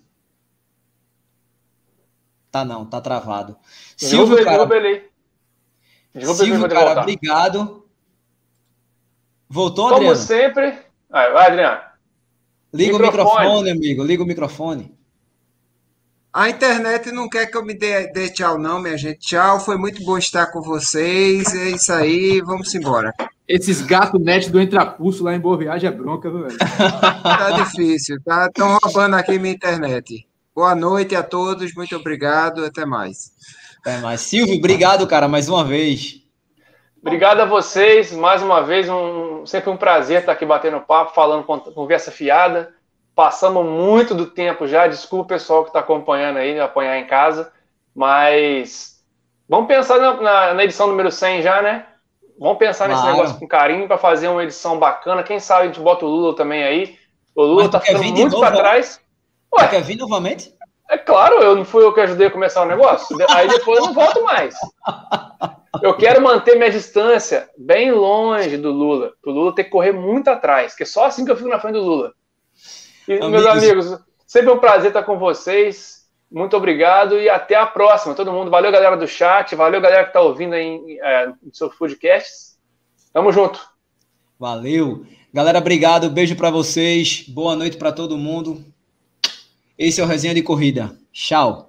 [SPEAKER 1] Tá não, tá travado.
[SPEAKER 3] Derruba
[SPEAKER 1] Silvio, cara, Silvio, cara,
[SPEAKER 3] voltar.
[SPEAKER 1] obrigado. Voltou,
[SPEAKER 3] Como
[SPEAKER 1] Adriano?
[SPEAKER 3] sempre. Vai, vai, Adriano.
[SPEAKER 1] Liga o
[SPEAKER 3] Microfone.
[SPEAKER 1] microfone, amigo. Liga o microfone.
[SPEAKER 4] A internet não quer que eu me dê, dê tchau, não, minha gente. Tchau, foi muito bom estar com vocês. É isso aí, vamos embora.
[SPEAKER 2] Esses gatos net do Entrapulso lá em Boa Viagem é bronca, viu, velho?
[SPEAKER 4] Tá difícil, tá? Estão roubando aqui minha internet. Boa noite a todos, muito obrigado, até mais.
[SPEAKER 1] É, mas Silvio, obrigado, cara, mais uma vez.
[SPEAKER 3] Obrigado a vocês, mais uma vez, um, sempre um prazer estar aqui batendo papo, falando con- conversa fiada. Passamos muito do tempo já, desculpa o pessoal que está acompanhando aí, me apanhar em casa, mas vamos pensar na, na- na edição número 100 já, né? Vamos pensar nesse
[SPEAKER 1] Claro.
[SPEAKER 3] negócio com carinho para fazer uma edição bacana. Quem sabe a gente bota o Lula também aí. O Lula tá
[SPEAKER 1] quer
[SPEAKER 3] ficando muito para trás.
[SPEAKER 1] Você quer vir novamente?
[SPEAKER 3] É claro, eu não fui eu que ajudei a começar o negócio. Aí depois eu não volto mais. Eu quero manter minha distância bem longe do Lula. O Lula tem que correr muito atrás, que é só assim que eu fico na frente do Lula. E,
[SPEAKER 1] Amigos.
[SPEAKER 3] meus amigos, sempre um prazer estar com vocês. Muito obrigado e até a próxima. Todo mundo, valeu galera do chat, valeu galera que está ouvindo aí é, no seu podcast. Tamo junto.
[SPEAKER 1] Valeu. Galera, obrigado. Beijo pra vocês. Boa noite pra todo mundo. Esse é o Resenha de Corrida. Tchau.